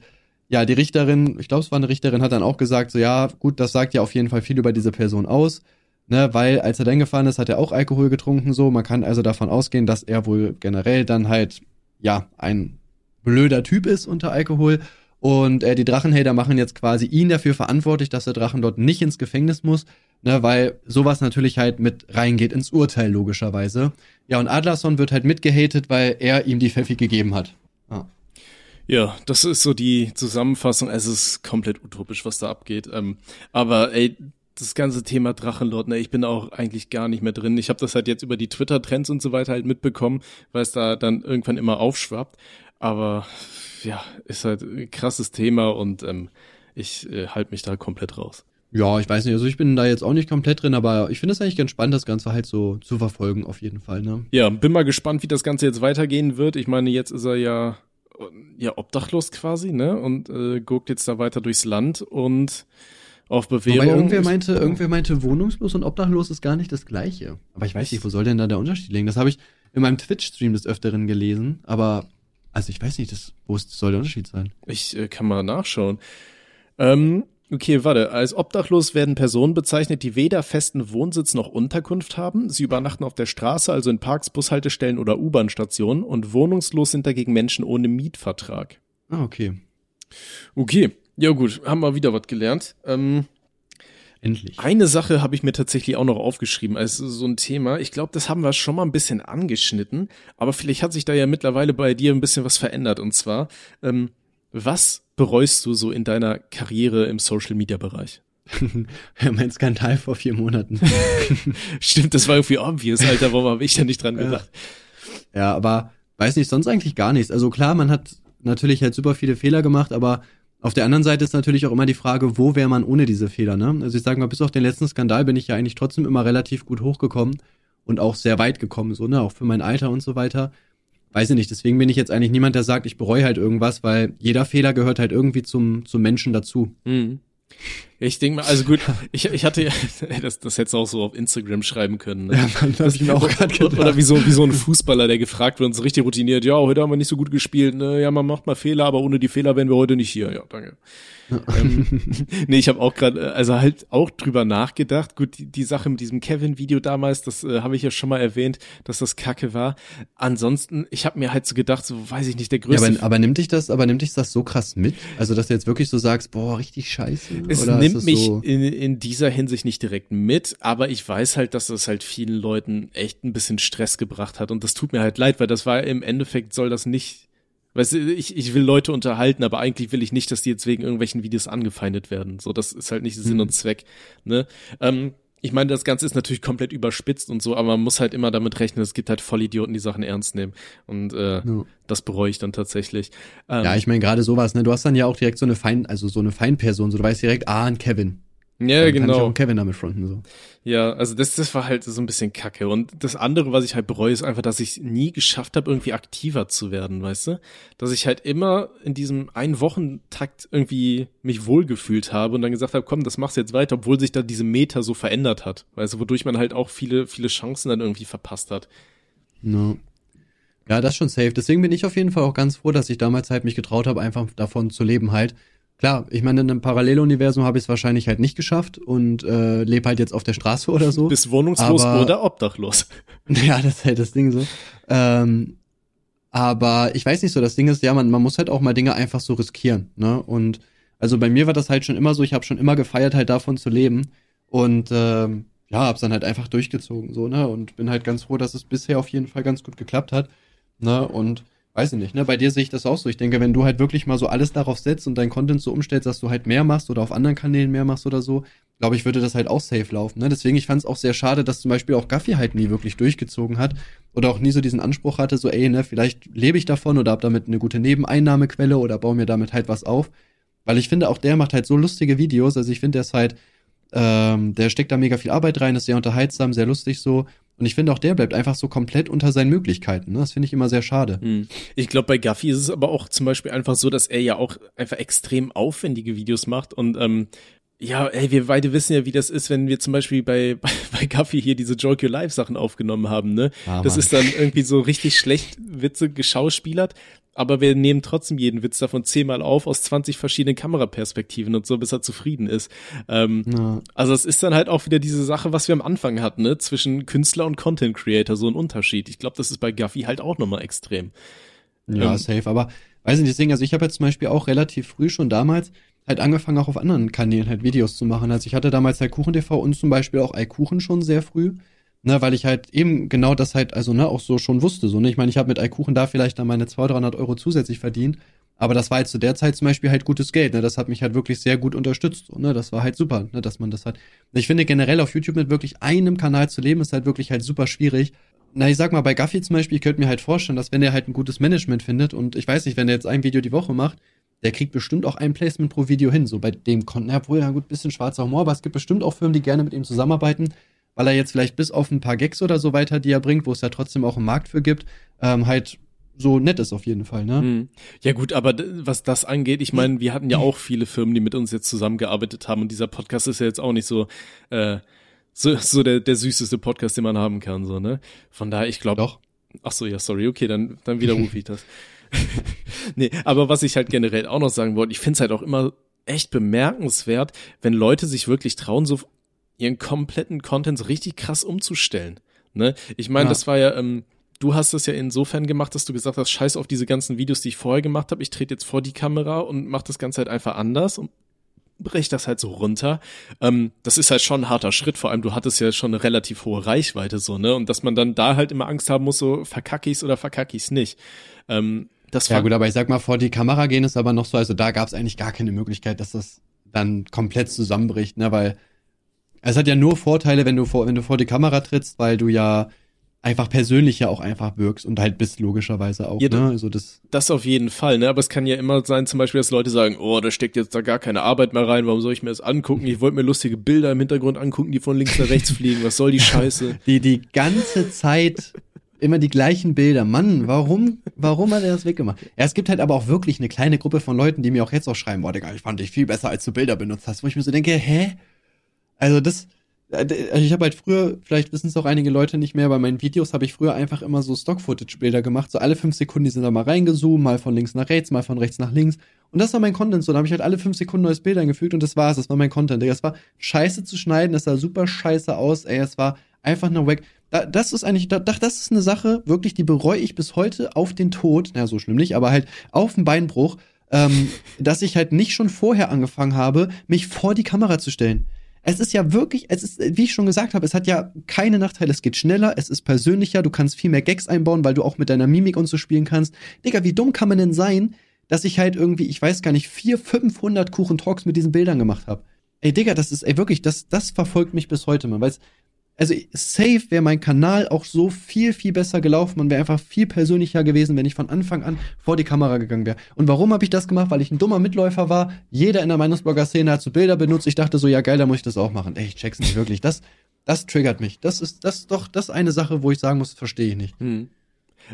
ja, die Richterin, ich glaube, es war eine Richterin, hat dann auch gesagt, so ja, gut, das sagt ja auf jeden Fall viel über diese Person aus, ne, weil als er dann gefahren ist, hat er auch Alkohol getrunken, so. Man kann also davon ausgehen, dass er wohl generell dann halt, ja, ein blöder Typ ist unter Alkohol. Und äh, die Drachenhater machen jetzt quasi ihn dafür verantwortlich, dass der Drachen dort nicht ins Gefängnis muss, ne, weil sowas natürlich halt mit reingeht ins Urteil, logischerweise. Ja, und Adlerson wird halt mitgehatet, weil er ihm die Pfeffi gegeben hat. Ja. Ja, das ist so die Zusammenfassung. Es ist komplett utopisch, was da abgeht. Ähm, aber ey, das ganze Thema Drachenlord, ne, ich bin auch eigentlich gar nicht mehr drin. Ich habe das halt jetzt über die Twitter-Trends und so weiter halt mitbekommen, weil es da dann irgendwann immer aufschwappt. Aber ja, ist halt ein krasses Thema und ähm, ich äh, halte mich da komplett raus. Ja, ich weiß nicht, also ich bin da jetzt auch nicht komplett drin, aber ich finde es eigentlich ganz spannend, das Ganze halt so zu verfolgen, auf jeden Fall, ne? Ja, bin mal gespannt, wie das Ganze jetzt weitergehen wird. Ich meine, jetzt ist er ja ja obdachlos quasi, ne? Und äh, guckt jetzt da weiter durchs Land und auf Bewährung. Wobei irgendwer meinte, irgendwer meinte, wohnungslos und obdachlos ist gar nicht das Gleiche. Aber ich weiß nicht, wo soll denn da der Unterschied liegen? Das habe ich in meinem Twitch-Stream des Öfteren gelesen, aber also ich weiß nicht, das, wo soll der Unterschied sein? Ich äh, kann mal nachschauen. Ähm, Okay, warte. Als obdachlos werden Personen bezeichnet, die weder festen Wohnsitz noch Unterkunft haben. Sie übernachten auf der Straße, also in Parks, Bushaltestellen oder U-Bahn-Stationen. Und wohnungslos sind dagegen Menschen ohne Mietvertrag. Ah, okay. Okay. Ja gut, haben wir wieder was gelernt. Ähm, Endlich. Eine Sache habe ich mir tatsächlich auch noch aufgeschrieben als so ein Thema. Ich glaube, das haben wir schon mal ein bisschen angeschnitten, aber vielleicht hat sich da ja mittlerweile bei dir ein bisschen was verändert. Und zwar, ähm, was bereust du so in deiner Karriere im Social Media Bereich? mein Skandal vor vier Monaten. Stimmt, das war irgendwie obvious, Alter. Warum habe ich da nicht dran gedacht? Ja. ja, aber weiß nicht, sonst eigentlich gar nichts. Also klar, man hat natürlich halt super viele Fehler gemacht, aber auf der anderen Seite ist natürlich auch immer die Frage, wo wäre man ohne diese Fehler, ne? Also ich sage mal, bis auf den letzten Skandal bin ich ja eigentlich trotzdem immer relativ gut hochgekommen und auch sehr weit gekommen, so, ne? Auch für mein Alter und so weiter weiß ich nicht, deswegen bin ich jetzt eigentlich niemand, der sagt, ich bereue halt irgendwas, weil jeder Fehler gehört halt irgendwie zum, zum Menschen dazu. Mhm. Ich denke mal, also gut, ich, ich hatte ja, das, das hättest du auch so auf Instagram schreiben können. Ne? Ja, man, das ich mir auch gerade gedacht. Oder wie so, wie so ein Fußballer, der gefragt wird und so richtig routiniert, ja, heute haben wir nicht so gut gespielt, ne? ja, man macht mal Fehler, aber ohne die Fehler wären wir heute nicht hier. Ja, danke. ähm, nee, ich habe auch gerade, also halt auch drüber nachgedacht. Gut, die, die Sache mit diesem Kevin-Video damals, das äh, habe ich ja schon mal erwähnt, dass das Kacke war. Ansonsten, ich habe mir halt so gedacht, so weiß ich nicht, der größte. Ja, aber, aber nimmt dich das, aber nimmt dich das so krass mit? Also, dass du jetzt wirklich so sagst, boah, richtig scheiße. Es Oder nimmt mich so in, in dieser Hinsicht nicht direkt mit, aber ich weiß halt, dass das halt vielen Leuten echt ein bisschen Stress gebracht hat und das tut mir halt leid, weil das war im Endeffekt soll das nicht Weißt du, ich, ich will Leute unterhalten, aber eigentlich will ich nicht, dass die jetzt wegen irgendwelchen Videos angefeindet werden. So, das ist halt nicht Sinn mhm. und Zweck. Ne? Ähm, ich meine, das Ganze ist natürlich komplett überspitzt und so, aber man muss halt immer damit rechnen, es gibt halt Vollidioten, die Sachen ernst nehmen. Und äh, ja. das bereue ich dann tatsächlich. Ähm, ja, ich meine, gerade sowas, ne? Du hast dann ja auch direkt so eine Fein, also so eine Feinperson, so du weißt direkt, ah, ein Kevin. Ja, dann genau. Kann ich auch Kevin damit fronten, so. Ja, also das, das war halt so ein bisschen kacke. Und das andere, was ich halt bereue, ist einfach, dass ich nie geschafft habe, irgendwie aktiver zu werden, weißt du? Dass ich halt immer in diesem einen Wochentakt irgendwie mich wohlgefühlt habe und dann gesagt habe, komm, das machst du jetzt weiter, obwohl sich da diese Meta so verändert hat. Weißt du, wodurch man halt auch viele, viele Chancen dann irgendwie verpasst hat. No. Ja, das ist schon safe. Deswegen bin ich auf jeden Fall auch ganz froh, dass ich damals halt mich getraut habe, einfach davon zu leben halt Klar, ich meine, in einem Paralleluniversum habe ich es wahrscheinlich halt nicht geschafft und äh, lebe halt jetzt auf der Straße oder so. Bist wohnungslos aber, oder obdachlos. Ja, das ist halt das Ding so. Ähm, aber ich weiß nicht so, das Ding ist, ja, man, man muss halt auch mal Dinge einfach so riskieren, ne? Und also bei mir war das halt schon immer so, ich habe schon immer gefeiert, halt davon zu leben. Und ähm, ja, hab's dann halt einfach durchgezogen, so, ne? Und bin halt ganz froh, dass es bisher auf jeden Fall ganz gut geklappt hat. Ne? Und weiß ich nicht, ne? Bei dir sehe ich das auch so. Ich denke, wenn du halt wirklich mal so alles darauf setzt und dein Content so umstellst, dass du halt mehr machst oder auf anderen Kanälen mehr machst oder so, glaube ich, würde das halt auch safe laufen. Ne? Deswegen, ich fand es auch sehr schade, dass zum Beispiel auch Gaffi halt nie wirklich durchgezogen hat oder auch nie so diesen Anspruch hatte, so, ey, ne, vielleicht lebe ich davon oder hab damit eine gute Nebeneinnahmequelle oder baue mir damit halt was auf. Weil ich finde, auch der macht halt so lustige Videos. Also ich finde, der ist halt, ähm, der steckt da mega viel Arbeit rein, ist sehr unterhaltsam, sehr lustig so. Und ich finde auch der bleibt einfach so komplett unter seinen Möglichkeiten. Ne? Das finde ich immer sehr schade. Hm. Ich glaube, bei Gaffi ist es aber auch zum Beispiel einfach so, dass er ja auch einfach extrem aufwendige Videos macht und ähm, ja, ey, wir beide wissen ja, wie das ist, wenn wir zum Beispiel bei, bei, bei Gaffi hier diese Joke Your Life Sachen aufgenommen haben, ne? Ah, das ist dann irgendwie so richtig schlecht Witze geschauspielert, aber wir nehmen trotzdem jeden Witz davon zehnmal auf aus 20 verschiedenen Kameraperspektiven und so, bis er zufrieden ist. Ähm, Ja. also es ist dann halt auch wieder diese Sache, was wir am Anfang hatten, ne? Zwischen Künstler und Content Creator, so ein Unterschied. Ich glaube, das ist bei Gaffi halt auch nochmal extrem. Ja, Ähm, safe. Aber weiß nicht, deswegen, also ich habe jetzt zum Beispiel auch relativ früh schon damals halt angefangen, auch auf anderen Kanälen halt Videos zu machen. Also ich hatte damals halt KuchenTV und zum Beispiel auch iKuchen schon sehr früh. Ne, weil ich halt eben genau das halt, also ne, auch so schon wusste. So, ne? Ich meine, ich habe mit iKuchen da vielleicht dann meine 200, 300 Euro zusätzlich verdient. Aber das war halt zu der Zeit zum Beispiel halt gutes Geld. Ne? Das hat mich halt wirklich sehr gut unterstützt. So, ne? Das war halt super, ne? dass man das hat. Ich finde generell auf YouTube mit wirklich einem Kanal zu leben, ist halt wirklich halt super schwierig. Na, ich sag mal, bei Gaffi zum Beispiel, ich könnte mir halt vorstellen, dass wenn er halt ein gutes Management findet und ich weiß nicht, wenn er jetzt ein Video die Woche macht, der kriegt bestimmt auch ein Placement pro Video hin. So bei dem Konten, ja, wohl, ja gut, bisschen schwarzer Humor, aber es gibt bestimmt auch Firmen, die gerne mit ihm zusammenarbeiten, weil er jetzt vielleicht bis auf ein paar Gags oder so weiter, die er bringt, wo es ja trotzdem auch einen Markt für gibt, ähm, halt so nett ist auf jeden Fall, ne? Hm. Ja gut, aber was das angeht, ich meine, wir hatten ja auch viele Firmen, die mit uns jetzt zusammengearbeitet haben und dieser Podcast ist ja jetzt auch nicht so äh, so, so der, der süßeste Podcast, den man haben kann, so ne. Von daher, ich glaube, Doch. ach so, ja, sorry, okay, dann dann widerrufe ich das. nee, aber was ich halt generell auch noch sagen wollte, ich finde es halt auch immer echt bemerkenswert, wenn Leute sich wirklich trauen, so ihren kompletten Content so richtig krass umzustellen. Ne? Ich meine, Ja. das war ja, ähm, du hast das ja insofern gemacht, dass du gesagt hast, scheiß auf diese ganzen Videos, die ich vorher gemacht habe, ich trete jetzt vor die Kamera und mach das Ganze halt einfach anders und brech das halt so runter. Ähm, das ist halt schon ein harter Schritt, vor allem du hattest ja schon eine relativ hohe Reichweite so, ne? Und dass man dann da halt immer Angst haben muss, so verkack ich's oder verkack ich's nicht. Ähm, das Ja gut, aber ich sag mal, vor die Kamera gehen ist aber noch so, also da gab es eigentlich gar keine Möglichkeit, dass das dann komplett zusammenbricht, ne, weil es hat ja nur Vorteile, wenn du vor, wenn du vor die Kamera trittst, weil du ja einfach persönlich ja auch einfach wirkst und halt bist logischerweise auch, Ja, ne, also das, Das auf jeden Fall, ne? Aber es kann ja immer sein, zum Beispiel, dass Leute sagen, oh, da steckt jetzt da gar keine Arbeit mehr rein, warum soll ich mir das angucken? Ich wollte mir lustige Bilder im Hintergrund angucken, die von links nach rechts fliegen. Was soll die Scheiße? die, die ganze Zeit immer die gleichen Bilder. Mann, warum, warum hat er das weggemacht? Ja, es gibt halt aber auch wirklich eine kleine Gruppe von Leuten, die mir auch jetzt auch schreiben, boah, Digga, ich fand dich viel besser, als du Bilder benutzt hast, wo ich mir so denke, hä? Also das, also ich habe halt früher, vielleicht wissen es auch einige Leute nicht mehr, bei meinen Videos habe ich früher einfach immer so Stock-Footage-Bilder gemacht. So alle fünf Sekunden, die sind da mal reingezoomt, mal von links nach rechts, mal von rechts nach links. Und das war mein Content. So, da habe ich halt alle fünf Sekunden neues Bild eingefügt und das war's. Das war mein Content. Es war scheiße zu schneiden, es sah super scheiße aus, ey, es war einfach nur weg. Da, das ist eigentlich, da, das ist eine Sache, wirklich, die bereue ich bis heute auf den Tod. Na, so schlimm nicht, aber halt auf den Beinbruch, ähm, dass ich halt nicht schon vorher angefangen habe, mich vor die Kamera zu stellen. Es ist ja wirklich, es ist, wie ich schon gesagt habe, es hat ja keine Nachteile. Es geht schneller, es ist persönlicher, du kannst viel mehr Gags einbauen, weil du auch mit deiner Mimik und so spielen kannst. Digga, wie dumm kann man denn sein, dass ich halt irgendwie, ich weiß gar nicht, 400, 500 Kuchen-Talks mit diesen Bildern gemacht habe? Ey, Digga, das ist, ey, wirklich, das, das verfolgt mich bis heute, man. Weil also safe wäre mein Kanal auch so viel, viel besser gelaufen. Man wäre einfach viel persönlicher gewesen, wenn ich von Anfang an vor die Kamera gegangen wäre. Und warum habe ich das gemacht? Weil ich ein dummer Mitläufer war. Jeder in der Meinungsblogger-Szene hat so Bilder benutzt. Ich dachte so, ja geil, da muss ich das auch machen. Ey, ich check's nicht wirklich. Das, das triggert mich. Das ist, das ist doch, das ist eine Sache, wo ich sagen muss, verstehe ich nicht. Hm.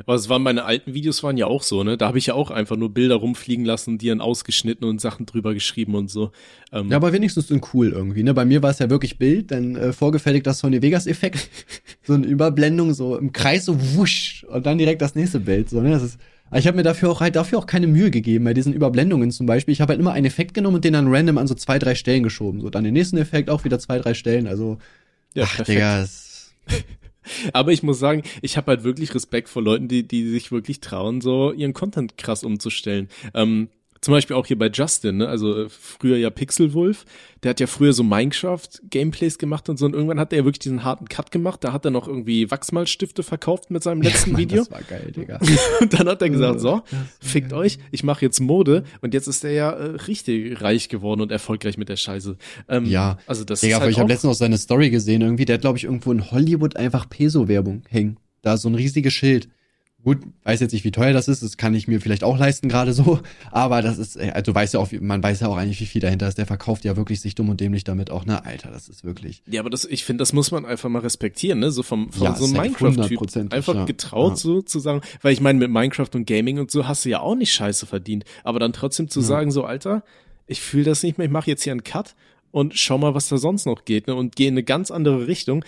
Aber es waren meine alten Videos waren ja auch so, ne? Da habe ich ja auch einfach nur Bilder rumfliegen lassen, die dann ausgeschnitten und Sachen drüber geschrieben und so. Ähm, Ja, aber wenigstens so cool irgendwie, ne? Bei mir war es ja wirklich Bild, dann äh, vorgefertigt das Sony Vegas Effekt, so eine Überblendung so im Kreis so wusch und dann direkt das nächste Bild, so, ne? Das ist ich habe mir dafür auch halt dafür auch keine Mühe gegeben bei diesen Überblendungen zum Beispiel. Ich habe halt immer einen Effekt genommen und den dann random an so zwei, drei Stellen geschoben. So dann den nächsten Effekt auch wieder zwei, drei Stellen. Also ja, ach, perfekt. Digga, Aber ich muss sagen, ich habe halt wirklich Respekt vor Leuten, die, die sich wirklich trauen, so ihren Content krass umzustellen. Ähm, zum Beispiel auch hier bei Justin, ne? also äh, früher ja Pixelwolf, der hat ja früher so Minecraft-Gameplays gemacht und so und irgendwann hat er ja wirklich diesen harten Cut gemacht, da hat er noch irgendwie Wachsmalstifte verkauft mit seinem letzten Mann, Video Das war geil, Digga. und dann hat er gesagt, so, fickt geil. euch, ich mache jetzt Mode und jetzt ist er ja äh, richtig reich geworden und erfolgreich mit der Scheiße. Ähm, Ja. also das Digga, ist halt ich habe letztens auch seine Story gesehen irgendwie, der hat glaube ich irgendwo in Hollywood einfach Peso-Werbung hängen. Da so ein riesiges Schild. Gut, weiß jetzt nicht, wie teuer das ist, das kann ich mir vielleicht auch leisten gerade so, aber das ist, äh, also du weißt ja auch, man weiß ja auch eigentlich, wie viel dahinter ist. Der verkauft ja wirklich sich dumm und dämlich damit auch, ne, Alter, das ist wirklich. Ja, aber das, ich finde, das muss man einfach mal respektieren, ne? So vom, vom Ja, so einem Minecraft-Typ. 100%, Einfach ja. getraut, Ja. so zu sagen, weil ich meine, mit Minecraft und Gaming und so hast du ja auch nicht scheiße verdient. Aber dann trotzdem zu sagen, so, Alter, ich fühle das nicht mehr, ich mache jetzt hier einen Cut und schau mal, was da sonst noch geht, ne? Und gehe in eine ganz andere Richtung.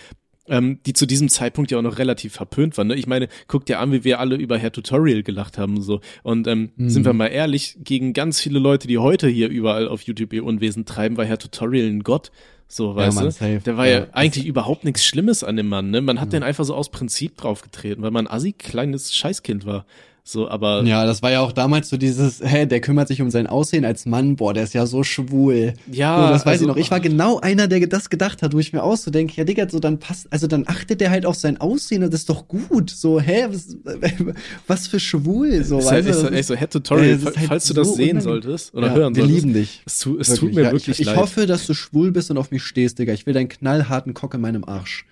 Ähm, die zu diesem Zeitpunkt ja auch noch relativ verpönt war. Ne? Ich meine, guck dir an, wie wir alle über Herr Tutorial gelacht haben und so. Und ähm, Mhm. sind wir mal ehrlich, gegen ganz viele Leute, die heute hier überall auf YouTube ihr Unwesen treiben, war Herr Tutorial ein Gott. So, weißt Mann, du? Der war ja, Ja, eigentlich überhaupt nichts Schlimmes an dem Mann, ne? Man hat den einfach so aus Prinzip draufgetreten, weil man ein assi kleines Scheißkind war. So, aber Ja, das war ja auch damals so dieses, hä, der kümmert sich um sein Aussehen als Mann, boah, der ist ja so schwul. Ja, so, das weiß also- ich noch. Ich war genau einer, der das gedacht hat, wo ich mir auch so denke, ja, Digga, so dann passt, also dann achtet der halt auf sein Aussehen und das ist doch gut. So, hä, was, was für schwul, so, ist weißt halt du, so, das echt ist- so, Herr Tutorial, Äh, ist halt falls du das sehen unangenehm. solltest oder ja, hören wir solltest. lieben dich. Es, tu, es tut mir ja, wirklich ich, leid. Ich hoffe, dass du schwul bist und auf mich stehst, Digga. Ich will deinen knallharten Cock in meinem Arsch.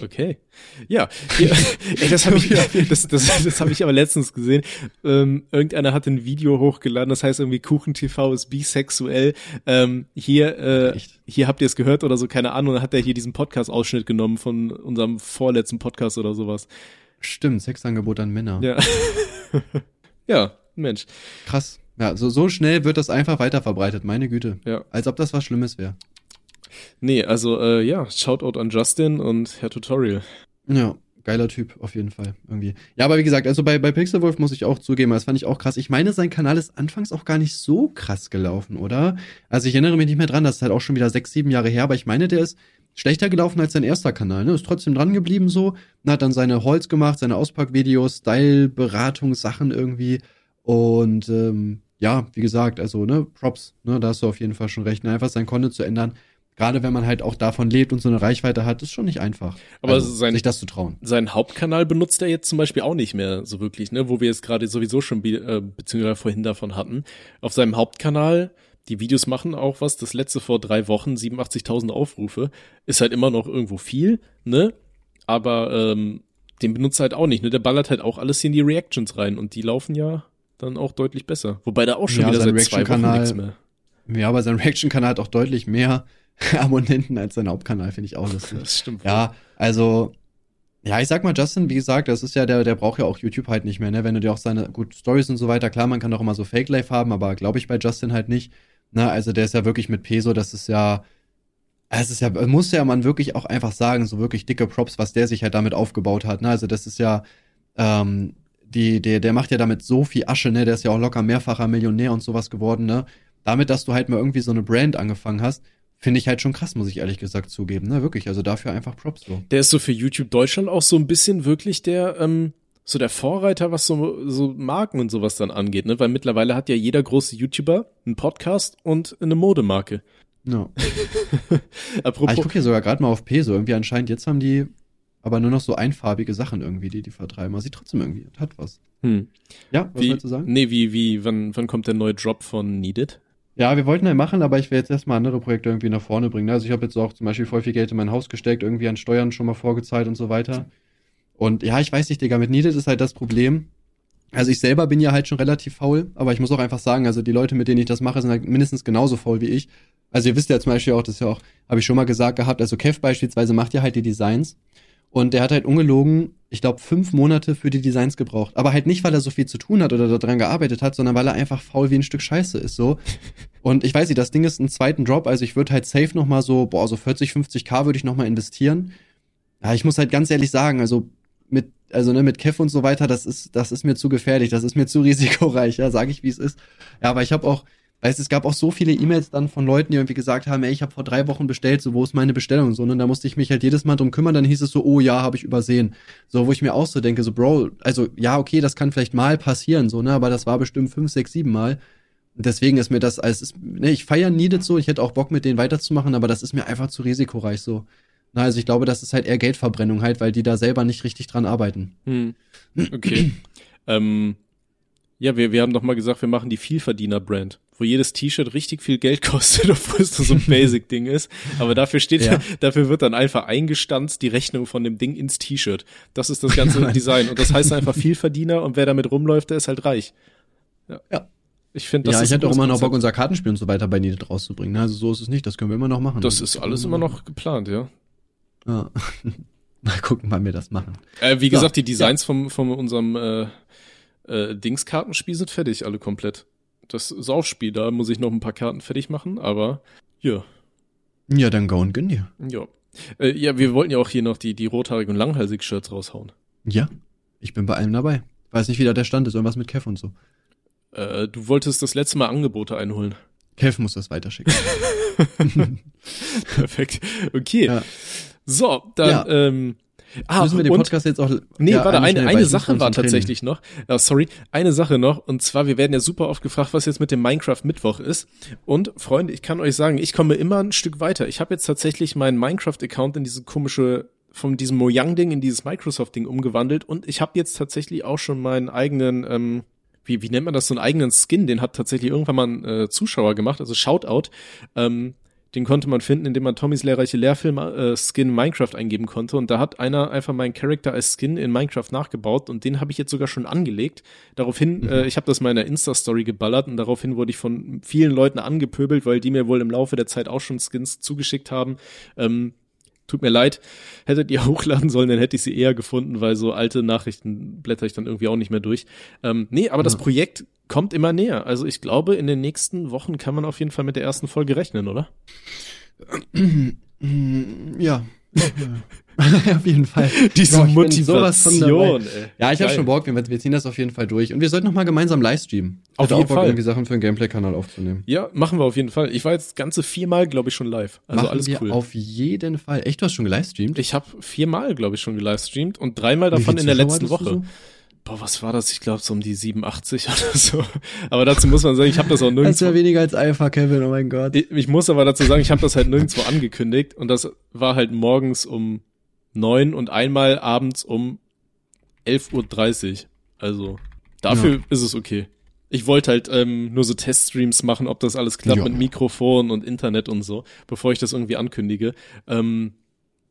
Okay. Ja, ey, das habe ich, das, das, das hab ich aber letztens gesehen. Ähm, irgendeiner hat ein Video hochgeladen, das heißt irgendwie KuchenTV ist bisexuell. Ähm, hier, äh, Echt? hier habt ihr es gehört oder so, keine Ahnung, dann hat er hier diesen Podcast-Ausschnitt genommen von unserem vorletzten Podcast oder sowas. Stimmt, Sexangebot an Männer. Ja. ja, Mensch. Krass. Ja, so, so schnell wird das einfach weiterverbreitet, meine Güte. Ja. Als ob das was Schlimmes wäre. Nee, also äh, ja, Shoutout an Justin und Herr Tutorial. Ja, geiler Typ, auf jeden Fall. Irgendwie. Ja, aber wie gesagt, also bei, bei Pixelwolf muss ich auch zugeben, das fand ich auch krass. Ich meine, sein Kanal ist anfangs auch gar nicht so krass gelaufen, oder? Also ich erinnere mich nicht mehr dran, das ist halt auch schon wieder sechs, sieben Jahre her, aber ich meine, der ist schlechter gelaufen als sein erster Kanal, ne? Ist trotzdem dran geblieben so, hat dann seine Holz gemacht, seine Auspackvideos, Style-Beratungssachen irgendwie. Und ähm, ja, wie gesagt, also, ne, Props, ne, da hast du auf jeden Fall schon recht, ne, einfach sein Content zu ändern. Gerade wenn man halt auch davon lebt und so eine Reichweite hat, ist schon nicht einfach. Aber also, sein- sich das zu trauen. Seinen Hauptkanal benutzt er jetzt zum Beispiel auch nicht mehr so wirklich, ne? Wo wir jetzt gerade sowieso schon be äh, beziehungsweise vorhin davon hatten. Auf seinem Hauptkanal, die Videos machen auch was, das letzte vor drei Wochen, 87.000 Aufrufe, ist halt immer noch irgendwo viel, ne? Aber ähm, den benutzt er halt auch nicht, ne? Der ballert halt auch alles hier in die Reactions rein und die laufen ja dann auch deutlich besser. Wobei da auch schon Ja, wieder sein seit zwei Wochen Reaction-Kanal- nichts mehr. Ja, aber sein Reaction-Kanal hat auch deutlich mehr Abonnenten als sein Hauptkanal, finde ich auch lustig. Das stimmt. Ja, also, ja, ich sag mal, Justin, wie gesagt, das ist ja, der, der braucht ja auch YouTube halt nicht mehr, ne? Wenn du dir auch seine, gut, Stories und so weiter, klar, man kann auch immer so Fake-Life haben, aber glaube ich bei Justin halt nicht. Na, also der ist ja wirklich mit Peso, das ist ja, es ist ja, muss ja man wirklich auch einfach sagen, so wirklich dicke Props, was der sich halt damit aufgebaut hat, ne? Also das ist ja, ähm, die, der, der macht ja damit so viel Asche, ne? Der ist ja auch locker mehrfacher Millionär und sowas geworden, ne? Damit, dass du halt mal irgendwie so eine Brand angefangen hast, finde ich halt schon krass, muss ich ehrlich gesagt zugeben, ne? Wirklich, also dafür einfach Props so. Der ist so für YouTube Deutschland auch so ein bisschen wirklich der, ähm, so der Vorreiter, was so, so Marken und sowas dann angeht, ne? Weil mittlerweile hat ja jeder große YouTuber einen Podcast und eine Modemarke. Ja. Ah, Apropos, ich gucke hier sogar gerade mal auf Peso. Irgendwie anscheinend, jetzt haben die aber nur noch so einfarbige Sachen irgendwie, die die vertreiben. Aber sieht trotzdem irgendwie, hat was. hm, Ja, was wie, wolltest du sagen? nee, wie, wie, wann, wann kommt der neue Drop von Needed? Ja, wir wollten ja machen, aber ich will jetzt erstmal andere Projekte irgendwie nach vorne bringen. Also ich habe jetzt auch zum Beispiel voll viel Geld in mein Haus gesteckt, irgendwie an Steuern schon mal vorgezahlt und so weiter. Und ja, ich weiß nicht, Digga, mit Needed ist halt das Problem. Also ich selber bin ja halt schon relativ faul, aber ich muss auch einfach sagen, also die Leute, mit denen ich das mache, sind halt mindestens genauso faul wie ich. Also ihr wisst ja zum Beispiel auch, das ist ja auch, habe ich schon mal gesagt gehabt, also Kev beispielsweise macht ja halt die Designs und der hat halt ungelogen, ich glaube, fünf Monate für die Designs gebraucht. Aber halt nicht, weil er so viel zu tun hat oder daran gearbeitet hat, sondern weil er einfach faul wie ein Stück Scheiße ist, so. Und ich weiß nicht, das Ding ist ein zweiten Drop, also ich würde halt safe noch mal so, boah, so 40, 50k würde ich noch mal investieren. Ja, ich muss halt ganz ehrlich sagen, also mit, also ne, mit Kev und so weiter, das ist, das ist mir zu gefährlich, das ist mir zu risikoreich, ja, sage ich, wie es ist. Ja, aber ich habe auch, weißt es gab auch so viele E-Mails dann von Leuten, die irgendwie gesagt haben, ey, ich habe vor drei Wochen bestellt, so wo ist meine Bestellung und so, ne? Und da musste ich mich halt jedes Mal drum kümmern, dann hieß es so, oh ja, habe ich übersehen. So, wo ich mir auch so denke, so, Bro, also ja, okay, das kann vielleicht mal passieren, so, ne? Aber das war bestimmt fünf, sechs, sieben Mal. deswegen ist mir das, als ist, ne, ich feiere Needed so, ich hätte auch Bock mit denen weiterzumachen, aber das ist mir einfach zu risikoreich so. Na, also ich glaube, das ist halt eher Geldverbrennung halt, weil die da selber nicht richtig dran arbeiten. Hm. Okay. ähm, ja, wir, wir haben doch mal gesagt, wir machen die Vielverdiener-Brand, wo jedes T-Shirt richtig viel Geld kostet, obwohl es nur so ein Basic-Ding ist. Aber dafür steht, Ja. dafür wird dann einfach eingestanzt die Rechnung von dem Ding ins T-Shirt. Das ist das ganze Design. Und das heißt einfach Vielverdiener und wer damit rumläuft, der ist halt reich. Ja. Ja. Ich finde, das ja, ist ich hätte auch immer noch Bock, unser Kartenspiel und so weiter bei Needed rauszubringen. Also so ist es nicht, das können wir immer noch machen. Das ist alles immer noch geplant, ja. Ja. Mal gucken, wann wir das machen. Äh, wie Ja, gesagt, die Designs vom, von unserem äh, äh, Dingskartenspiel sind fertig, alle komplett. Das Saufspiel, da muss ich noch ein paar Karten fertig machen, aber ja, Ja, dann go und gönn dir. ja. Äh, ja, wir wollten ja auch hier noch die, die rothaarig und langhalsig Shirts raushauen. Ja, ich bin bei allem dabei. Weiß nicht, wie da der Stand ist, irgendwas mit Kev und so. Äh, du wolltest das letzte Mal Angebote einholen. Kev muss das weiterschicken. Perfekt. Okay. Ja. So, dann, Ja. ähm, ah, Müssen wir den und, Podcast jetzt auch. Nee, ja, warte, eine, eine Sache war tatsächlich noch. Ja, sorry, eine Sache noch. Und zwar, wir werden ja super oft gefragt, was jetzt mit dem Minecraft-Mittwoch ist. Und Freunde, ich kann euch sagen, ich komme immer ein Stück weiter. Ich habe jetzt tatsächlich meinen Minecraft-Account in diese komische, von diesem Mojang-Ding in dieses Microsoft-Ding umgewandelt. Und ich habe jetzt tatsächlich auch schon meinen eigenen, ähm, wie, wie nennt man das, so einen eigenen Skin, den hat tatsächlich irgendwann mal ein äh, Zuschauer gemacht, also Shoutout. Ähm, den konnte man finden, indem man Tommys lehrreiche Lehrfilm-Skin Minecraft eingeben konnte. Und da hat einer einfach meinen Charakter als Skin in Minecraft nachgebaut und den habe ich jetzt sogar schon angelegt. Daraufhin, äh, ich habe das mal in der Insta-Story geballert und daraufhin wurde ich von vielen Leuten angepöbelt, weil die mir wohl im Laufe der Zeit auch schon Skins zugeschickt haben. Ähm, Tut mir leid, hättet ihr hochladen sollen, dann hätte ich sie eher gefunden, weil so alte Nachrichten blätter ich dann irgendwie auch nicht mehr durch. Ähm, nee, aber das Ja. Projekt kommt immer näher. Also ich glaube, in den nächsten Wochen kann man auf jeden Fall mit der ersten Folge rechnen, oder? Ja. auf jeden Fall. Diese Boah. Motivation, ey. Ja, ich habe schon Bock, wir, wir ziehen das auf jeden Fall durch. Und wir sollten noch mal gemeinsam Livestreamen. Auf jeden auch Bock, Fall. irgendwie Sachen für den Gameplay-Kanal aufzunehmen. Ja, machen wir auf jeden Fall. Ich war jetzt ganze viermal, glaube ich, schon live. Also Machen alles wir cool. auf jeden Fall. Echt, du hast schon gelivestreamt? Ich habe viermal, glaube ich, schon gelivestreamt und dreimal davon in der letzten Woche. Boah, was war das? Ich glaube, so um die 87 oder so. Aber dazu muss man sagen, ich habe das auch So? Das ist nirgendwo. ja weniger als Alpha, Kevin, oh mein Gott. Ich, ich muss aber dazu sagen, ich habe das halt nirgendwo angekündigt und das war halt morgens um neun und einmal abends um 11.30 Uhr. Also dafür Ja. ist es okay. Ich wollte halt ähm, nur so Teststreams machen, ob das alles klappt Ja. mit Mikrofon und Internet und so, bevor ich das irgendwie ankündige. Ähm,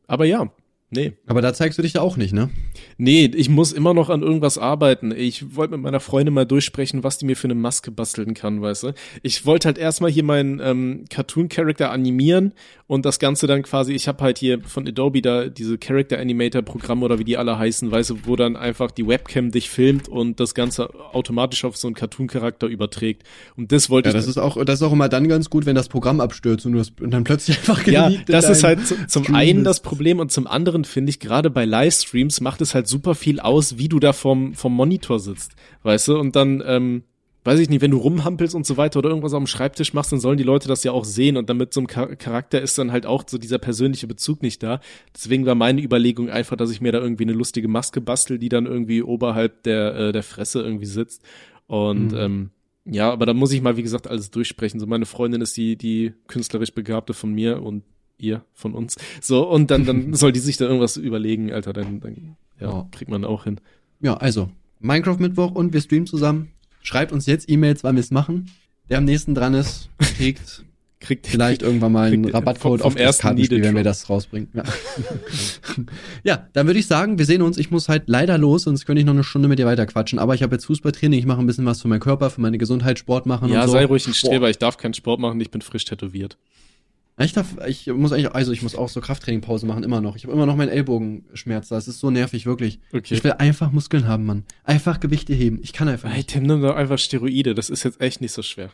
aber ja, nee. Aber da zeigst du dich ja auch nicht, ne? Nee, ich muss immer noch an irgendwas arbeiten. Ich wollte mit meiner Freundin mal durchsprechen, was die mir für eine Maske basteln kann, weißt du. Ich wollte halt erstmal hier meinen ähm, Cartoon-Character animieren und das Ganze dann quasi, ich habe halt hier von Adobe da diese Character-Animator-Programme oder wie die alle heißen, weißt du, wo dann einfach die Webcam dich filmt und das Ganze automatisch auf so einen Cartoon-Charakter überträgt. Und das wollte Ja, ich das ist auch, das ist auch immer dann ganz gut, wenn das Programm abstürzt und du das, und dann plötzlich einfach Ja, das ist halt zu- zum Stream einen das Problem und zum anderen finde ich gerade bei Livestreams macht es halt super viel aus, wie du da vom, vom Monitor sitzt, weißt du, und dann, ähm, weiß ich nicht, wenn du rumhampelst und so weiter oder irgendwas auf dem Schreibtisch machst, dann sollen die Leute das ja auch sehen und dann mit so einem Char- Charakter ist dann halt auch so dieser persönliche Bezug nicht da. Deswegen war meine Überlegung einfach, dass ich mir da irgendwie eine lustige Maske bastel, die dann irgendwie oberhalb der, äh, der Fresse irgendwie sitzt und, Mhm. ähm, ja, aber da muss ich mal, wie gesagt, alles durchsprechen. So, meine Freundin ist die, die künstlerisch Begabte von mir und ihr von uns. So, und dann, dann soll die sich da irgendwas überlegen, Alter, dann, dann ja, Ja. kriegt man auch hin. Ja, also, Minecraft-Mittwoch und wir streamen zusammen. Schreibt uns jetzt E-Mails, wann wir es machen. Der am nächsten dran ist, kriegt Kriegt vielleicht irgendwann mal einen kriegt- Rabattcode vom- vom auf das Kartenspiel, wenn wir das rausbringen. Ja. ja, dann würde ich sagen, wir sehen uns. Ich muss halt leider los, sonst könnte ich noch eine Stunde mit dir weiter quatschen. Aber ich habe jetzt Fußballtraining, ich mache ein bisschen was für meinen Körper, für meine Gesundheit, Sport machen Ja, und so. sei ruhig ein. Streber, ich darf keinen Sport machen, ich bin frisch tätowiert. Ich darf, ich muss eigentlich, also ich muss auch so Krafttrainingpause machen, immer noch. Ich habe immer noch meinen Ellbogenschmerz. Das ist so nervig, wirklich. Okay. Ich will einfach Muskeln haben, Mann. Einfach Gewichte heben. Ich kann einfach Hey, nicht. Tim, nimm doch einfach Steroide, das ist jetzt echt nicht so schwer.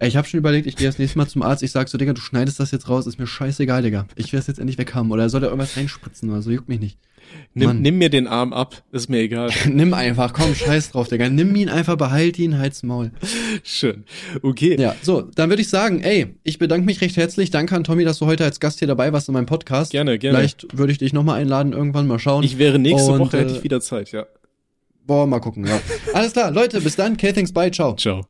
Ey, Ich habe schon überlegt, ich gehe das nächste Mal zum Arzt. Ich sag so, Digga, du schneidest das jetzt raus. Ist mir scheißegal, Digga. Ich will das jetzt endlich weg haben. Oder soll da irgendwas reinspritzen oder so? Juckt mich nicht. Nimm, nimm mir den Arm ab, ist mir egal. Nimm einfach, komm, scheiß drauf, Digga. Nimm ihn einfach, behalt ihn, halt's Maul. Schön. Okay. Ja, so, dann würde ich sagen, ey, ich bedanke mich recht herzlich. Danke an Tommy, dass du heute als Gast hier dabei warst in meinem Podcast. Gerne, gerne. Vielleicht würde ich dich nochmal einladen, irgendwann mal schauen. Ich wäre nächste Und, Woche, hätte äh, ich wieder Zeit, ja. Boah, mal gucken, ja. Alles klar, Leute, bis dann. Okay, thanks, bye, ciao. Ciao.